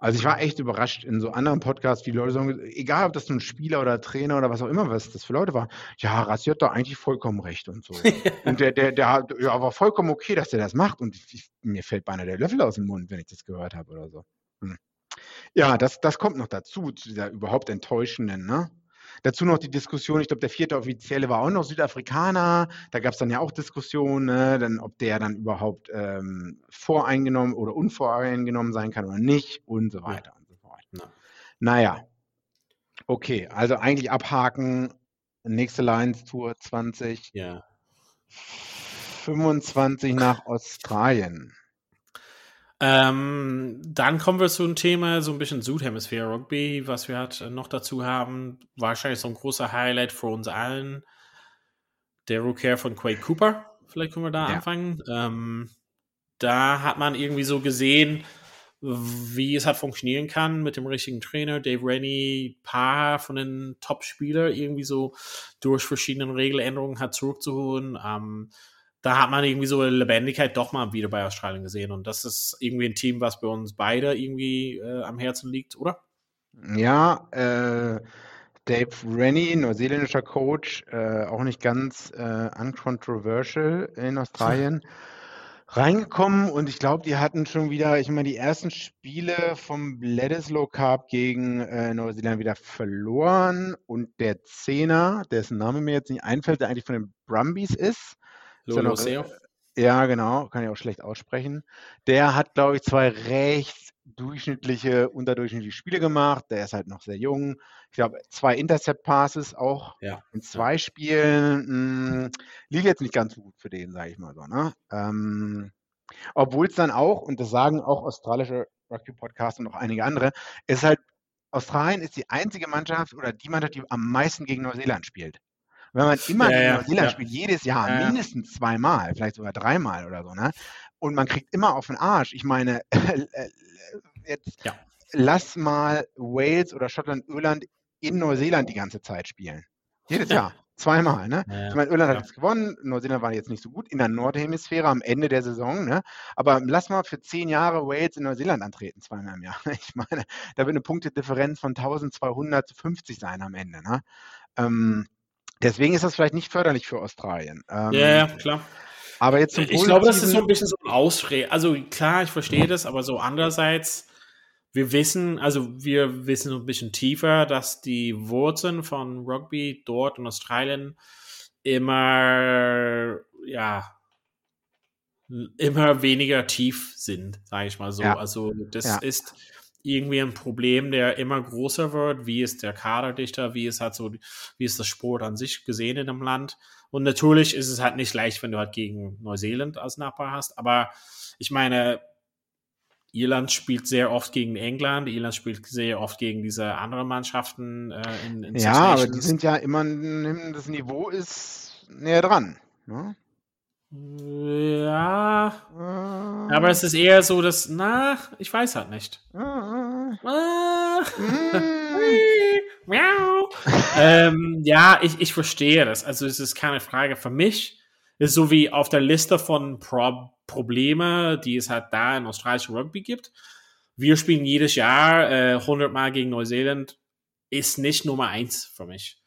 also ich war echt überrascht in so anderen Podcasts, wie Leute sagen, egal ob das nun Spieler oder Trainer oder was auch immer, was das für Leute war, ja, Rassi hat da eigentlich vollkommen recht und so. und der, der, der hat, ja, war vollkommen okay, dass der das macht und ich, mir fällt beinahe der Löffel aus dem Mund, wenn ich das gehört habe oder so. Hm. Ja, das, das kommt noch dazu, zu dieser überhaupt enttäuschenden, ne? Dazu noch die Diskussion, ich glaube, der vierte Offizielle war auch noch Südafrikaner. Da gab es dann ja auch Diskussionen, ne, dann, ob der dann überhaupt ähm, voreingenommen oder unvoreingenommen sein kann oder nicht und so weiter ja. und so fort. Ja. Naja, okay, also eigentlich abhaken. Nächste Lions Tour 20. Ja. 25 nach Australien. Ähm, dann kommen wir zu einem Thema, so ein bisschen Südhemisphäre Rugby, was wir halt noch dazu haben. Wahrscheinlich so ein großer Highlight für uns allen. Der Rookie von Quake Cooper. Vielleicht können wir da ja. anfangen. Ähm, da hat man irgendwie so gesehen, wie es halt funktionieren kann mit dem richtigen Trainer. Dave Rennie, paar von den Top-Spielern irgendwie so durch verschiedene Regeländerungen hat zurückzuholen. Ähm, da hat man irgendwie so eine Lebendigkeit doch mal wieder bei Australien gesehen. Und das ist irgendwie ein Team, was bei uns beide irgendwie äh, am Herzen liegt, oder? Ja, äh, Dave Rennie, neuseeländischer Coach, äh, auch nicht ganz äh, uncontroversial in Australien. reingekommen und ich glaube, die hatten schon wieder, ich meine, die ersten Spiele vom Bledisloe Cup gegen äh, Neuseeland wieder verloren und der Zehner, dessen Name mir jetzt nicht einfällt, der eigentlich von den Brumbies ist, Lolo Seo. Ja, genau, kann ich auch schlecht aussprechen. Der hat, glaube ich, zwei recht durchschnittliche, unterdurchschnittliche Spiele gemacht. Der ist halt noch sehr jung. Ich glaube, zwei Intercept-Passes auch ja. in zwei Spielen. Mh, hm, lief jetzt nicht ganz so gut für den, sage ich mal so. Ne? Ähm, Obwohl es dann auch, und das sagen auch australische Rugby-Podcasts und auch einige andere, ist halt, Australien ist die einzige Mannschaft oder die Mannschaft, die am meisten gegen Neuseeland spielt. Wenn man immer ja, Neuseeland ja. spielt, jedes Jahr, ja, mindestens zweimal, vielleicht sogar dreimal oder so, ne? Und man kriegt immer auf den Arsch. Ich meine, äh, jetzt lass mal Wales oder Schottland, Irland in Neuseeland die ganze Zeit spielen. Jedes Jahr. Zweimal, ne? Ja, ich meine, Irland ja. hat jetzt gewonnen, Neuseeland war jetzt nicht so gut in der Nordhemisphäre am Ende der Saison, ne? Aber lass mal für zehn Jahre Wales in Neuseeland antreten, zweimal im Jahr. Ich meine, da wird eine Punktedifferenz von 1200 zu 50 sein am Ende, ne? Ähm, Deswegen ist das vielleicht nicht förderlich für Australien. Ähm, ja, ja, klar. Aber jetzt zum Ich glaube, das ist so ein bisschen so ein Ausrede. Also klar, ich verstehe das, aber so andererseits, wir wissen, also wir wissen so ein bisschen tiefer, dass die Wurzeln von Rugby dort in Australien immer, ja, immer weniger tief sind, sage ich mal so. Ja. Also das ja. ist irgendwie ein Problem, der immer größer wird. Wie ist der Kaderdichter? Wie ist halt so, wie ist das Sport an sich gesehen in einem Land? Und natürlich ist es halt nicht leicht, wenn du halt gegen Neuseeland als Nachbar hast. Aber ich meine, Irland spielt sehr oft gegen England, Irland spielt sehr oft gegen diese anderen Mannschaften äh, in, in Ja, aber die sind ja immer, das Niveau ist näher dran. Ne? Ja, äh, aber es ist eher so, dass, na, ich weiß halt nicht. Äh, äh, ähm, ja, ich, ich verstehe das. Also es ist keine Frage für mich. Es ist so wie auf der Liste von Pro Probleme, die es halt da in australischem Rugby gibt. Wir spielen jedes Jahr äh, 100 Mal gegen Neuseeland. Ist nicht Nummer eins für mich.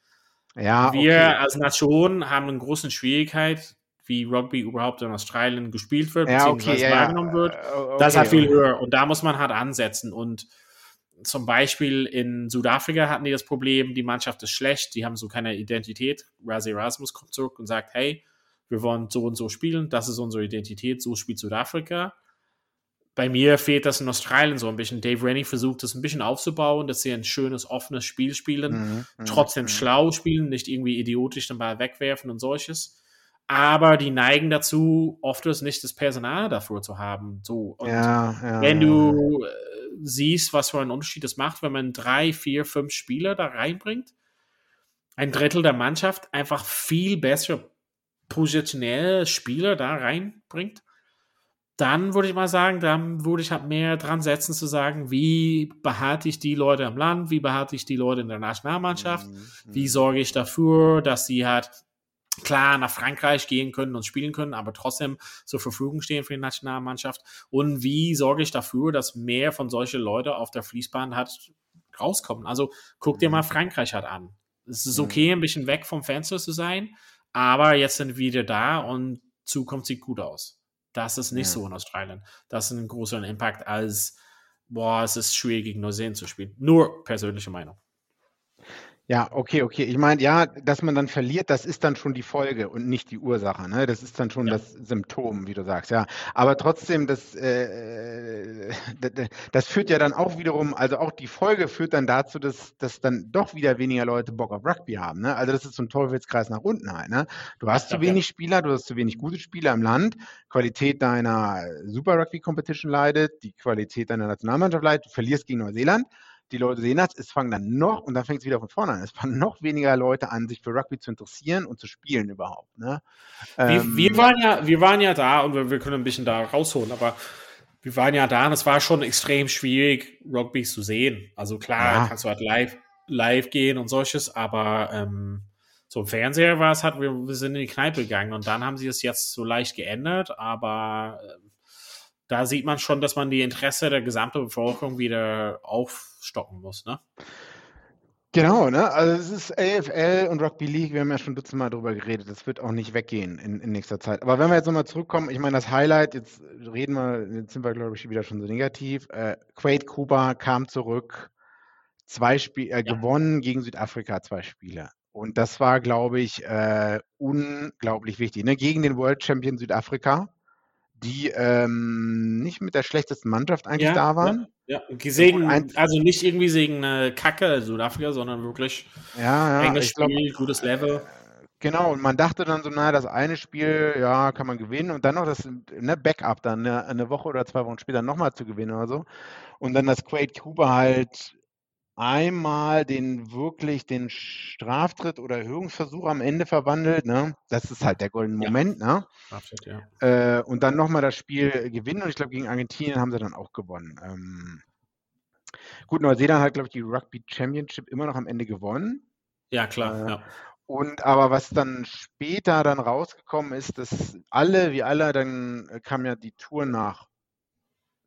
Ja, wir okay. als Nation haben eine große Schwierigkeit, wie Rugby überhaupt in Australien gespielt wird, ja, beziehungsweise okay, ja, wahrgenommen wird. Okay, das ist halt viel höher und da muss man halt ansetzen und zum Beispiel in Südafrika hatten die das Problem, die Mannschaft ist schlecht, die haben so keine Identität. Razi Erasmus kommt zurück und sagt, hey, wir wollen so und so spielen, das ist unsere Identität, so spielt Südafrika. Bei mir fehlt das in Australien so ein bisschen. Dave Rennie versucht das ein bisschen aufzubauen, dass sie ein schönes, offenes Spiel spielen, mhm, mhm trotzdem mhm. schlau spielen, nicht irgendwie idiotisch den Ball wegwerfen und solches. Aber die neigen dazu, oft nicht das Personal dafür zu haben. So. Und ja, ja, wenn du äh, siehst, was für einen Unterschied das macht, wenn man drei, vier, fünf Spieler da reinbringt, ein Drittel der Mannschaft einfach viel bessere positionelle Spieler da reinbringt, dann würde ich mal sagen, dann würde ich halt mehr dran setzen zu sagen, wie behalte ich die Leute im Land, wie behalte ich die Leute in der Nationalmannschaft, mhm. wie mhm. sorge ich dafür, dass sie halt klar nach Frankreich gehen können und spielen können, aber trotzdem zur Verfügung stehen für die Nationalmannschaft und wie sorge ich dafür, dass mehr von solchen Leuten auf der Fließbahn hat rauskommen. Also guck dir mhm. mal Frankreich halt an. Es ist okay, ein bisschen weg vom Fenster zu sein, aber jetzt sind wir wieder da und Zukunft sieht gut aus. Das ist nicht ja. so in Australien. Das ist ein großer Impact als, boah, es ist schwierig gegen Neuseeland zu spielen. Nur persönliche Meinung. Ja, okay, okay. Ich meine, ja, dass man dann verliert, das ist dann schon die Folge und nicht die Ursache. Ne? Das ist dann schon ja. das Symptom, wie du sagst, ja. Aber trotzdem, das, äh, das führt ja dann auch wiederum, also auch die Folge führt dann dazu, dass, dass dann doch wieder weniger Leute Bock auf Rugby haben. Ne? Also das ist so ein Teufelskreis nach unten halt. Ne? Du hast ja, zu wenig ja. Spieler, du hast zu wenig gute Spieler im Land, Qualität deiner Super Rugby Competition leidet, die Qualität deiner Nationalmannschaft leidet, du verlierst gegen Neuseeland die Leute sehen das, es fangen dann noch, und dann fängt es wieder von vorne an, es fangen noch weniger Leute an, sich für Rugby zu interessieren und zu spielen überhaupt. Ne? Ähm, wir, wir, waren ja, wir waren ja da und wir, wir, können ein bisschen da rausholen, aber wir waren ja da und es war schon extrem schwierig, Rugby zu sehen. Also klar, ja. kannst du halt live, live gehen und solches, aber ähm, so im Fernseher war es halt, wir, wir, sind in die Kneipe gegangen und dann haben sie es jetzt so leicht geändert, aber äh, da sieht man schon, dass man die Interesse der gesamten Bevölkerung wieder aufstocken muss, ne? Genau, ne? Also es ist AFL und Rugby League, wir haben ja schon dutzendmal darüber geredet, das wird auch nicht weggehen in, in nächster Zeit. Aber wenn wir jetzt nochmal zurückkommen, ich meine, das Highlight, jetzt reden wir, jetzt sind wir, glaube ich, wieder schon so negativ. Äh, Quaid Kuba kam zurück, zwei Spiele, äh, ja. gewonnen gegen Südafrika, zwei Spiele. Und das war, glaube ich, äh, unglaublich wichtig. Ne? Gegen den World Champion Südafrika die ähm, nicht mit der schlechtesten Mannschaft eigentlich ja, da waren. Ja, ja. Gegen, also nicht irgendwie gegen eine Kacke Südafrika, sondern wirklich ja, ja, enges Spiel, glaub, gutes Level. Genau, und man dachte dann so, na, das eine Spiel, ja, kann man gewinnen und dann noch das ne, Backup dann eine, eine Woche oder zwei Wochen später nochmal zu gewinnen oder so. Und dann das Quaid Kuba halt einmal den wirklich den Straftritt oder Erhöhungsversuch am Ende verwandelt. Ne? Das ist halt der goldene Moment. Ja. Ne? Straftritt, ja. Äh, und dann nochmal das Spiel gewinnen. Und ich glaube, gegen Argentinien haben sie dann auch gewonnen. Ähm, gut, Neuseeland hat, glaube ich, die Rugby Championship immer noch am Ende gewonnen. Ja, klar. Äh, ja. Und aber was dann später dann rausgekommen ist, dass alle, wie alle, dann kam ja die Tour nach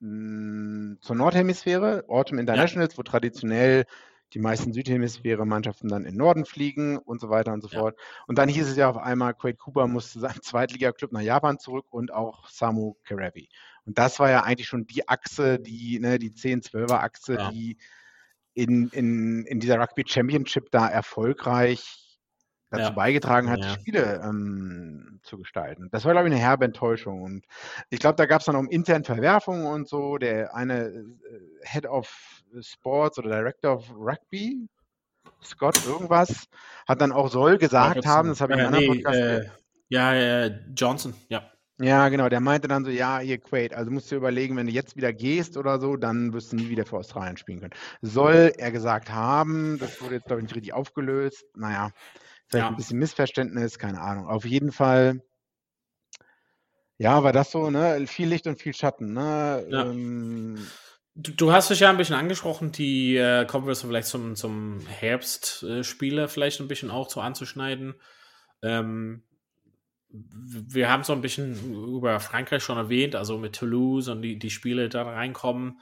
hm, zur Nordhemisphäre, Autumn Internationals, ja. wo traditionell die meisten Südhemisphäre-Mannschaften dann in Norden fliegen und so weiter und so ja. fort. Und dann hieß es ja auf einmal, Quade Cooper muss zu seinem Zweitliga-Club nach Japan zurück und auch Samu Kerevi. Und das war ja eigentlich schon die Achse, die, ne, die 10-12er-Achse, ja. die in, in, in dieser Rugby Championship da erfolgreich dazu ja. beigetragen hat, ja. die Spiele ähm, zu gestalten. Das war, glaube ich, eine herbe Enttäuschung. Und ich glaube, da gab es dann auch intern Verwerfungen und so. Der eine äh, Head of Sports oder Director of Rugby, Scott irgendwas, hat dann auch soll gesagt haben, das habe ich in einem anderen Podcast. Äh, ja, äh, Johnson, ja. Ja, genau. Der meinte dann so, ja, hier Quaid, also musst du überlegen, wenn du jetzt wieder gehst oder so, dann wirst du nie wieder für Australien spielen können. Soll er gesagt haben, das wurde jetzt, glaube ich, nicht richtig aufgelöst. Naja, vielleicht Ja. ein bisschen Missverständnis, keine Ahnung. Auf jeden Fall, ja, war das so, ne? Viel Licht und viel Schatten, ne? Ja. Ähm, Du, du hast dich ja ein bisschen angesprochen, die äh, kommen wir so vielleicht zum, zum Herbstspiele äh, vielleicht ein bisschen auch so anzuschneiden. Ähm, wir haben so ein bisschen über Frankreich schon erwähnt, also mit Toulouse und die, die Spiele da reinkommen.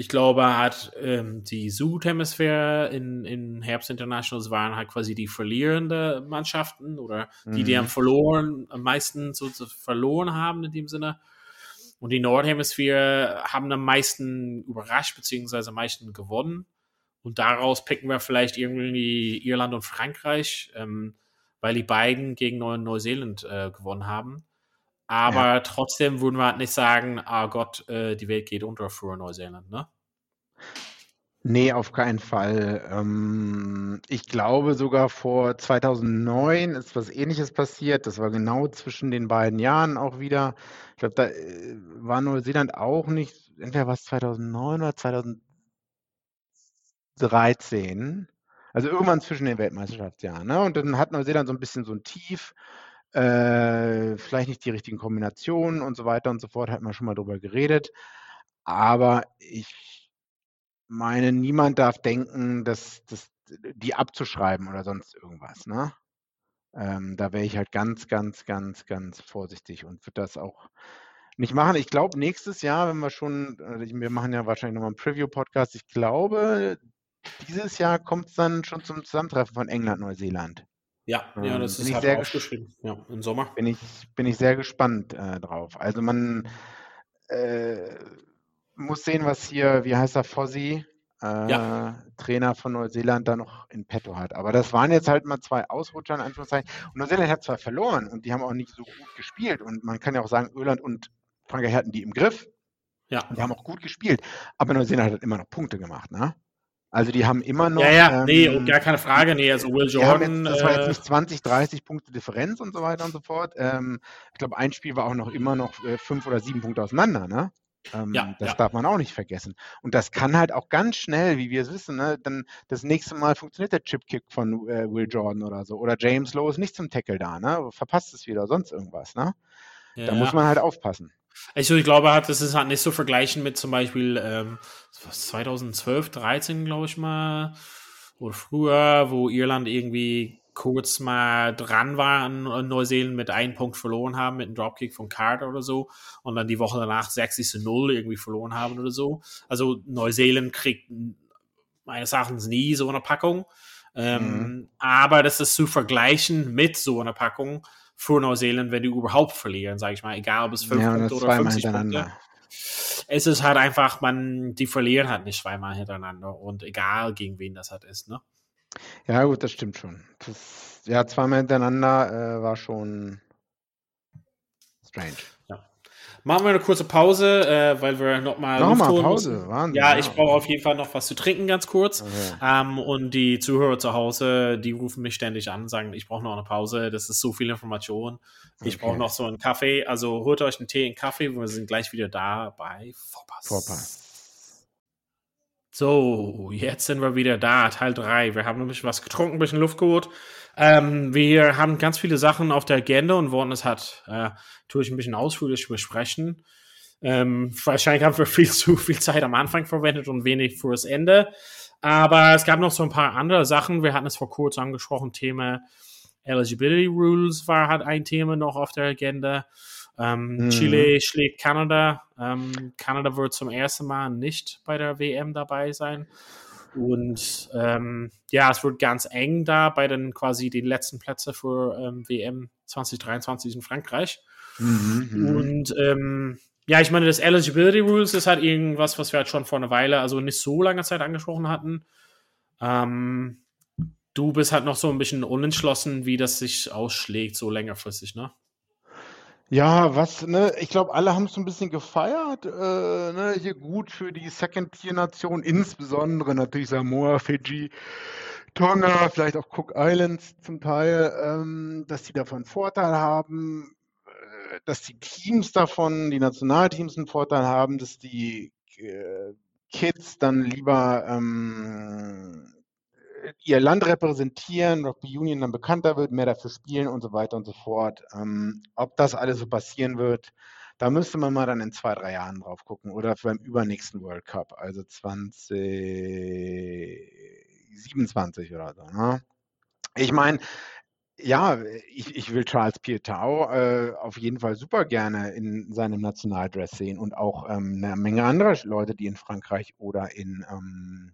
Ich glaube, hat ähm, die Südhemisphäre in, in Herbst Internationals waren halt quasi die verlierende Mannschaften oder die, die Mhm. am verloren, am meisten so, so verloren haben in dem Sinne. Und die Nordhemisphäre haben am meisten überrascht, beziehungsweise am meisten gewonnen. Und daraus picken wir vielleicht irgendwie Irland und Frankreich, ähm, weil die beiden gegen Neu Neuseeland äh, gewonnen haben. Aber trotzdem würden wir halt nicht sagen, ah Gott, äh, die Welt geht unter für Neuseeland, ne? Nee, auf keinen Fall. Ähm, ich glaube sogar vor 2009 ist was Ähnliches passiert. Das war genau zwischen den beiden Jahren auch wieder. Ich glaube, da äh, war Neuseeland auch nicht, entweder war es 2009 oder 2013. Also irgendwann zwischen den Weltmeisterschaftsjahren. Ne? Und dann hat Neuseeland so ein bisschen so ein Tief, äh, vielleicht nicht die richtigen Kombinationen und so weiter und so fort, hat man schon mal drüber geredet. Aber ich meine, niemand darf denken, dass, dass die abzuschreiben oder sonst irgendwas. Ne? Ähm, da wäre ich halt ganz, ganz, ganz, ganz vorsichtig und würde das auch nicht machen. Ich glaube, nächstes Jahr, wenn wir schon, äh, wir machen ja wahrscheinlich nochmal einen Preview-Podcast, ich glaube, dieses Jahr kommt es dann schon zum Zusammentreffen von England, Neuseeland. Ja, ja, Ähm, das bin ist halt aufgeschrieben. Ja, im Sommer. Bin ich, bin ich sehr gespannt äh, drauf. Also man äh, muss sehen, was hier, wie heißt er, Fossi, äh, Ja. Trainer von Neuseeland, da noch in petto hat. Aber das waren jetzt halt mal zwei Ausrutscher, in Anführungszeichen. Und Neuseeland hat zwar verloren und die haben auch nicht so gut gespielt. Und man kann ja auch sagen, Irland und Frankreich hatten die im Griff. Ja. Und die haben auch gut gespielt. Aber Neuseeland hat halt immer noch Punkte gemacht, ne? Also die haben immer noch. Ja, ja, nee, ähm, und gar keine Frage. Nee, also Will Jordan. jetzt, das war jetzt äh, nicht 20, 30 Punkte Differenz und so weiter und so fort. Ähm, ich glaube, ein Spiel war auch noch immer noch äh, fünf oder sieben Punkte auseinander, ne? Ähm, Ja, das ja. darf man auch nicht vergessen. Und das kann halt auch ganz schnell, wie wir es wissen, ne, dann das nächste Mal funktioniert der Chipkick von äh, Will Jordan oder so. Oder James Lowe ist nicht zum Tackle da, ne? Verpasst es wieder, sonst irgendwas, ne? Da ja. muss man halt aufpassen. Also ich glaube, halt, das ist halt nicht so vergleichen mit zum Beispiel ähm, was, 2012, 13, glaube ich mal, oder früher, wo Irland irgendwie kurz mal dran war an an Neuseeland mit einem Punkt verloren haben, mit einem Dropkick von Carter oder so, und dann die Woche danach 60 zu 0 irgendwie verloren haben oder so. Also Neuseeland kriegt meines Erachtens nie so eine Packung. Ähm, Aber das ist zu vergleichen mit so einer Packung für Neuseeland, wenn die überhaupt verlieren, sage ich mal, egal ob es 5 Ja, Punkte oder zweimal 50 Punkte. Es ist halt einfach, man, die verlieren halt nicht zweimal hintereinander und egal gegen wen das halt ist, ne? Ja, gut, das stimmt schon. Das, ja, zweimal hintereinander äh, war schon strange. Machen wir eine kurze Pause, äh, weil wir nochmal Nochmal Pause, Wahnsinn. Ja, ich brauche auf jeden Fall noch was zu trinken, ganz kurz. Okay. Ähm, und die Zuhörer zu Hause, die rufen mich ständig an und sagen, ich brauche noch eine Pause, das ist so viel Information. Ich Okay. brauche noch so einen Kaffee. Also holt euch einen Tee, einen Kaffee, wir sind gleich wieder da bei Vorpass. Vorpass. So, jetzt sind wir wieder da, Teil 3. Wir haben nämlich was getrunken, ein bisschen Luft geholt. Ähm, wir haben ganz viele Sachen auf der Agenda und wollen es halt äh, natürlich ein bisschen ausführlich besprechen. Ähm, wahrscheinlich haben wir viel zu viel Zeit am Anfang verwendet und wenig für das Ende. Aber es gab noch so ein paar andere Sachen. Wir hatten es vor kurzem angesprochen, Thema Eligibility Rules war halt ein Thema noch auf der Agenda. Ähm, Mhm. Chile schlägt Kanada. Ähm, Kanada wird zum ersten Mal nicht bei der WM dabei sein. Und ähm, ja, es wird ganz eng da bei den quasi den letzten Plätzen für ähm, WM 2023 in Frankreich. Mhm, mhm. Und ähm, ja, ich meine, das Eligibility Rules ist halt irgendwas, was wir halt schon vor einer Weile, also nicht so lange Zeit angesprochen hatten. Ähm, du bist halt noch so ein bisschen unentschlossen, wie das sich ausschlägt, so längerfristig, ne? Ja, was, ne, ich glaube, alle haben es so ein bisschen gefeiert, äh, ne, hier gut für die Second-Tier-Nation, insbesondere natürlich Samoa, Fiji, Tonga, vielleicht auch Cook Islands zum Teil, ähm, dass die davon Vorteil haben. dass die Teams davon, die Nationalteams einen Vorteil haben, dass die äh, Kids dann lieber ähm, ihr Land repräsentieren, Rugby Union dann bekannter wird, mehr dafür spielen und so weiter und so fort. Ähm, ob das alles so passieren wird, da müsste man mal dann in zwei, drei Jahren drauf gucken oder beim übernächsten World Cup, also 2027 oder so. Ne? Ich meine, ja, ich, ich will Charles Pietau äh, auf jeden Fall super gerne in seinem Nationaldress sehen und auch ähm, eine Menge anderer Leute, die in Frankreich oder in ähm,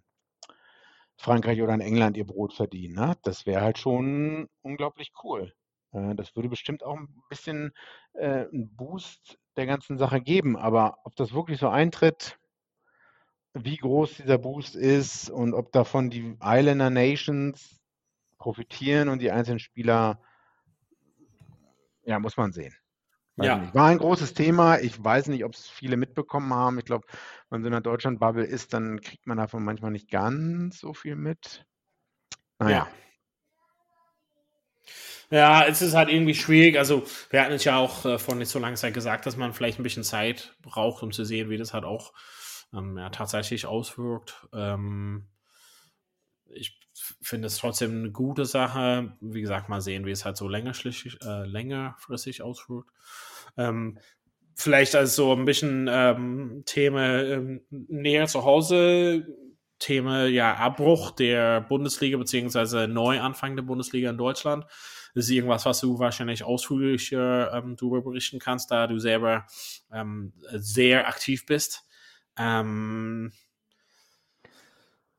Frankreich oder in England ihr Brot verdienen. Ne? Das wäre halt schon unglaublich cool. Äh, das würde bestimmt auch ein bisschen äh, einen Boost der ganzen Sache geben. Aber ob das wirklich so eintritt, wie groß dieser Boost ist und ob davon die Islander Nations profitieren und die einzelnen Spieler, ja, muss man sehen. Ja. War ein großes Thema. Ich weiß nicht, ob es viele mitbekommen haben. Ich glaube, wenn man so in der Deutschland-Bubble ist, dann kriegt man davon manchmal nicht ganz so viel mit. Naja. Ja. ja, es ist halt irgendwie schwierig. Also, wir hatten es ja auch äh, vor nicht so langer Zeit gesagt, dass man vielleicht ein bisschen Zeit braucht, um zu sehen, wie das halt auch ähm, ja, tatsächlich auswirkt. Ähm, ich finde es trotzdem eine gute Sache. Wie gesagt, mal sehen, wie es halt so längerfristig, äh, längerfristig auswirkt. Ähm, vielleicht als so ein bisschen ähm, Thema ähm, näher zu Hause, Thema ja Abbruch der Bundesliga beziehungsweise Neuanfang der Bundesliga in Deutschland. Das ist irgendwas, was du wahrscheinlich ausführlicher ähm, darüber berichten kannst, da du selber ähm, sehr aktiv bist. Ähm,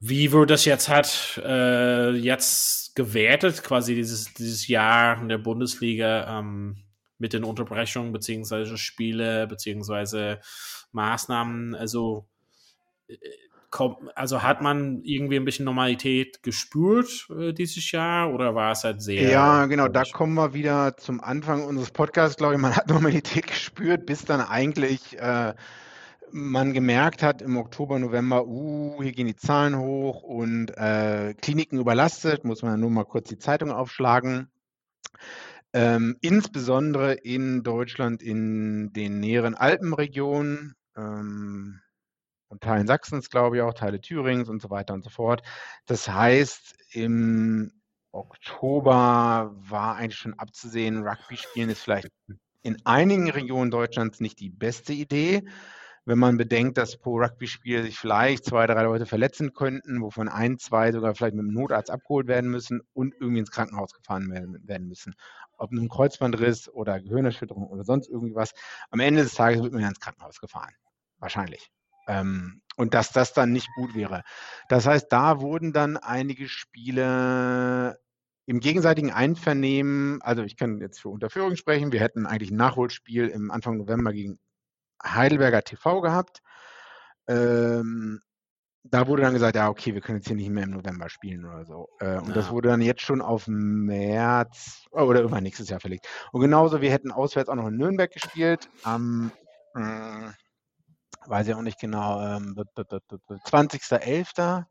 wie wird das jetzt hat äh, jetzt gewertet, quasi dieses, dieses Jahr in der Bundesliga ähm, mit den Unterbrechungen beziehungsweise Spiele beziehungsweise Maßnahmen? Also äh, also hat man irgendwie ein bisschen Normalität gespürt äh, dieses Jahr oder war es halt sehr? Ja, genau, da kommen wir wieder zum Anfang unseres Podcasts, glaube ich, man hat Normalität gespürt, bis dann eigentlich äh, man gemerkt hat im Oktober, November, uh, hier gehen die Zahlen hoch und äh, Kliniken überlastet, muss man nur mal kurz die Zeitung aufschlagen. Ähm, insbesondere in Deutschland in den näheren Alpenregionen ähm, und Teilen Sachsens, glaube ich auch, Teile Thürings und so weiter und so fort. Das heißt, im Oktober war eigentlich schon abzusehen, Rugby spielen ist vielleicht in einigen Regionen Deutschlands nicht die beste Idee wenn man bedenkt, dass pro Rugby-Spiel sich vielleicht zwei, drei Leute verletzen könnten, wovon ein, zwei sogar vielleicht mit dem Notarzt abgeholt werden müssen und irgendwie ins Krankenhaus gefahren werden, müssen. Ob nun Kreuzbandriss oder Gehirnerschütterung oder sonst irgendwie was. Am Ende des Tages wird man ja ins Krankenhaus gefahren. Wahrscheinlich. Ähm, und dass das dann nicht gut wäre. Das heißt, da wurden dann einige Spiele im gegenseitigen Einvernehmen, also ich kann jetzt für Unterführung sprechen, wir hätten eigentlich ein Nachholspiel im Anfang November gegen Heidelberger TV gehabt. Ähm, da wurde dann gesagt, ja, okay, wir können jetzt hier nicht mehr im November spielen oder so. Äh, und ja. das wurde dann jetzt schon auf März oh, oder irgendwann nächstes Jahr verlegt. Und genauso, wir hätten auswärts auch noch in Nürnberg gespielt am, äh, weiß ich auch nicht genau, ähm, 20.11.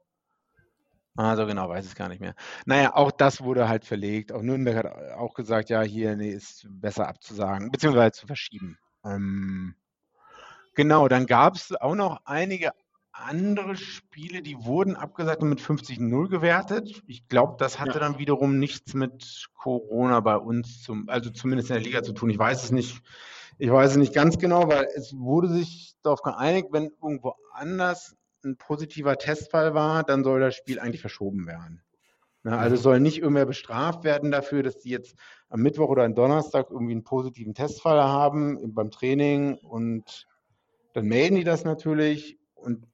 Also genau, weiß ich gar nicht mehr. Naja, auch das wurde halt verlegt. Auch Nürnberg hat auch gesagt, ja, hier nee, ist besser abzusagen, beziehungsweise zu verschieben. Ähm, Genau, dann gab es auch noch einige andere Spiele, die wurden abgesagt und mit 50-0 gewertet. Ich glaube, das hatte ja. dann wiederum nichts mit Corona bei uns, zum, also zumindest in der Liga zu tun. Ich weiß es nicht. Ich weiß es nicht ganz genau, weil es wurde sich darauf geeinigt, wenn irgendwo anders ein positiver Testfall war, dann soll das Spiel eigentlich verschoben werden. Na, ne, also mhm. soll nicht irgendwer bestraft werden dafür, dass die jetzt am Mittwoch oder am Donnerstag irgendwie einen positiven Testfall haben beim Training und dann melden die das natürlich und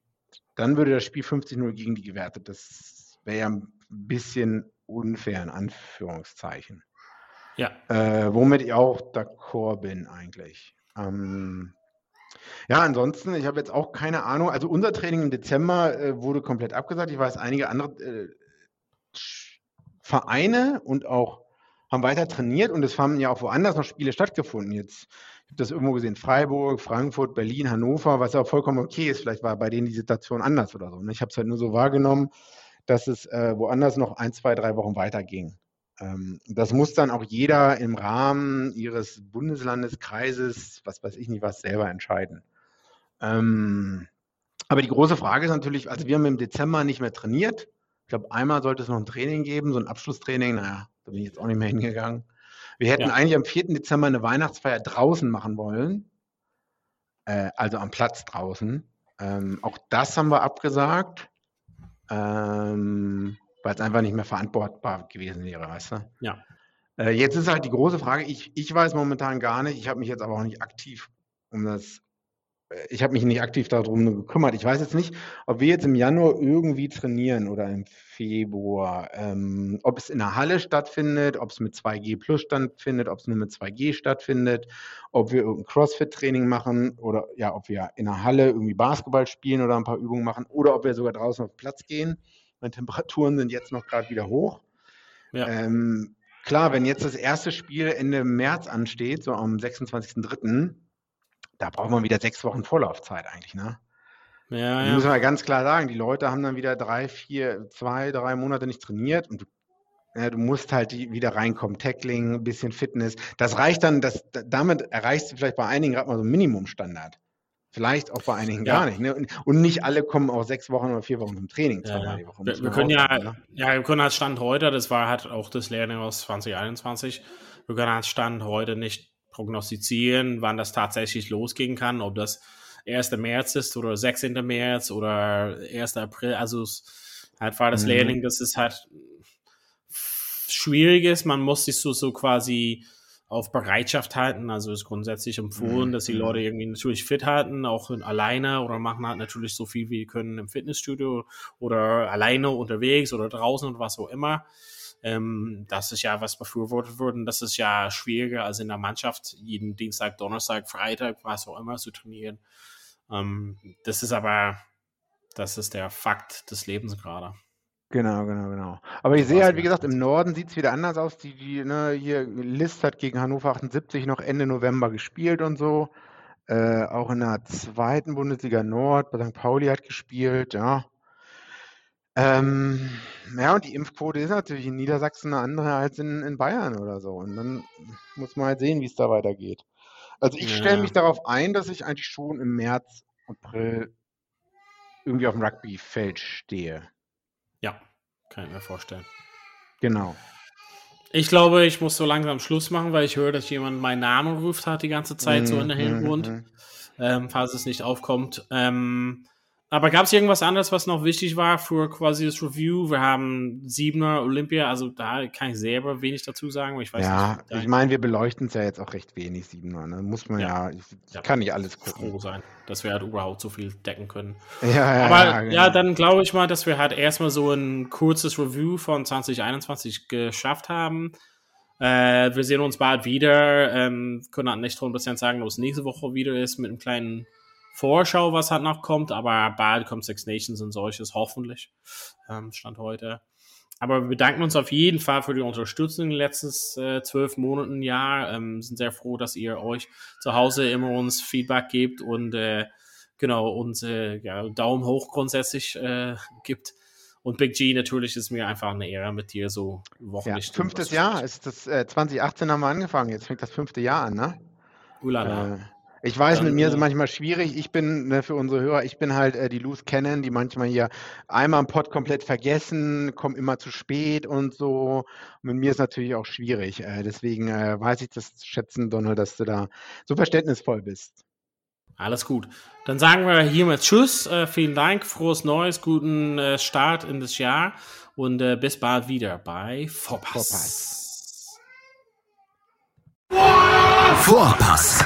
dann würde das Spiel 50-0 gegen die gewertet. Das wäre ja ein bisschen unfair, in Anführungszeichen. Ja. Äh, womit ich auch d'accord bin eigentlich. Ähm, ja, ansonsten, ich habe jetzt auch keine Ahnung. Also unser Training im Dezember äh, wurde komplett abgesagt. Ich weiß, einige andere äh, Vereine und auch haben weiter trainiert und es haben ja auch woanders noch Spiele stattgefunden. Jetzt das irgendwo gesehen, Freiburg, Frankfurt, Berlin, Hannover, was ja vollkommen okay ist. Vielleicht war bei denen die Situation anders oder so. Ne? Ich habe es halt nur so wahrgenommen, dass es äh, woanders noch ein, zwei, drei Wochen weiterging. Ähm, das muss dann auch jeder im Rahmen ihres Bundeslandes, Kreises, was weiß ich nicht was, selber entscheiden. Ähm, aber die große Frage ist natürlich, also wir haben im Dezember nicht mehr trainiert. Ich glaube, einmal sollte es noch ein Training geben, so ein Abschlusstraining. Naja, da bin ich jetzt auch nicht mehr hingegangen. Wir hätten ja. eigentlich am 4. Dezember eine Weihnachtsfeier draußen machen wollen. Äh, also am Platz draußen. Ähm, auch das haben wir abgesagt. Ähm, weil es einfach nicht mehr verantwortbar gewesen wäre, weißt du? Ja. Äh, jetzt ist halt die große Frage, ich, ich weiß momentan gar nicht, ich habe mich jetzt aber auch nicht aktiv um das, ich habe mich nicht aktiv darum gekümmert. Ich weiß jetzt nicht, ob wir jetzt im Januar irgendwie trainieren oder im Februar, ähm, ob es in der Halle stattfindet, ob es mit 2G Plus stattfindet, ob es nur mit 2G stattfindet, ob wir irgendein CrossFit-Training machen oder ja, ob wir in der Halle irgendwie Basketball spielen oder ein paar Übungen machen oder ob wir sogar draußen auf Platz gehen. Meine Temperaturen sind jetzt noch gerade wieder hoch. Ja. Ähm, klar, wenn jetzt das erste Spiel Ende März ansteht, so am 26.03., da braucht man wieder sechs Wochen Vorlaufzeit eigentlich, ne? Ja, ja. Muss man ganz klar sagen, die Leute haben dann wieder drei, vier, zwei, drei Monate nicht trainiert und du, ja, du musst halt wieder reinkommen. Tackling, ein bisschen Fitness. Das reicht dann, das, damit erreichst du vielleicht bei einigen gerade mal so einen Minimumstandard. Vielleicht auch bei einigen ja. gar nicht. Ne? Und, und, nicht alle kommen auch sechs Wochen oder vier Wochen zum Training. Ja, ja. Woche, wir, wir können ja, ne? ja, wir können als Stand heute, das war halt auch das Lehrling aus 2021, wir können als Stand heute nicht prognostizieren, wann das tatsächlich losgehen kann, ob das 1. März ist oder 16. März oder 1. April. Also es halt war das mhm. Lehrling, das ist halt schwierig ist. Man muss sich so, so quasi auf Bereitschaft halten. Also ist grundsätzlich empfohlen, mhm. dass die Leute irgendwie natürlich fit halten, auch alleine oder machen halt natürlich so viel wie können im Fitnessstudio oder alleine unterwegs oder draußen und was auch immer. Ähm, das ist ja was befürwortet wird und das ist ja schwieriger als in der Mannschaft jeden Dienstag, Donnerstag, Freitag, was auch immer zu trainieren. Ähm, das ist aber, das ist der Fakt des Lebens gerade. Genau, genau, genau. Aber ich sehe halt, wie gesagt, im Norden sieht es wieder anders aus. Die, die, ne, hier, List hat gegen Hannover 78 noch Ende November gespielt und so. Äh, auch in der zweiten Bundesliga Nord, bei St. Pauli hat gespielt, ja. Ähm, ja, und die Impfquote ist natürlich in Niedersachsen eine andere als in, in Bayern oder so. Und dann muss man halt sehen, wie es da weitergeht. Also ich stelle mich darauf ein, dass ich eigentlich schon im März, April irgendwie auf dem Rugbyfeld stehe. Ja, kann ich mir vorstellen. Genau. Ich glaube, ich muss so langsam Schluss machen, weil ich höre, dass jemand meinen Namen ruft hat die ganze Zeit, mm, so in der mhm, Hintergrund, mm, mm. ähm, falls es nicht aufkommt. Ähm, aber gab es irgendwas anderes, was noch wichtig war für quasi das Review? Wir haben Siebener Olympia, also da kann ich selber wenig dazu sagen. Ich weiß ja, nicht, ich meine, wir beleuchten es ja jetzt auch recht wenig, Siebener. Ne? Muss man ja, ja, ich, ja. kann nicht alles gucken. Froh sein, dass wir halt überhaupt so viel decken können. Ja, ja, Aber ja, genau. ja dann glaube ich mal, dass wir halt erstmal so ein kurzes Review von 2021 geschafft haben. Äh, wir sehen uns bald wieder. Ähm, können halt nicht 100% sagen, ob es nächste Woche wieder ist mit einem kleinen Vorschau, was halt noch kommt, aber bald kommt Six Nations und solches, hoffentlich, ähm, Stand heute. Aber wir bedanken uns auf jeden Fall für die Unterstützung in den letzten äh, zwölf Monaten, Jahr. Ähm, sind sehr froh, dass ihr euch zu Hause immer uns Feedback gebt und äh, genau uns äh, ja, Daumen hoch grundsätzlich äh, gibt. Und Big G, natürlich ist mir einfach eine Ehre mit dir so wochenlich. Ja, fünftes Jahr ist das, äh, 2018 haben wir angefangen, jetzt fängt das fünfte Jahr an, ne? Ulala. Ich weiß, Dann, mit mir ist es manchmal schwierig. Ich bin, ne, für unsere Hörer, ich bin halt äh, die Loose Cannon, die manchmal hier einmal im Pod komplett vergessen, kommen immer zu spät und so. Und mit mir ist es natürlich auch schwierig. Äh, deswegen äh, weiß ich das zu schätzen, Donald, dass du da so verständnisvoll bist. Alles gut. Dann sagen wir hiermit Tschüss. Äh, vielen Dank, frohes Neues, guten äh, Start in das Jahr und äh, bis bald wieder bei Vorpass. Vorpass. Vorpass.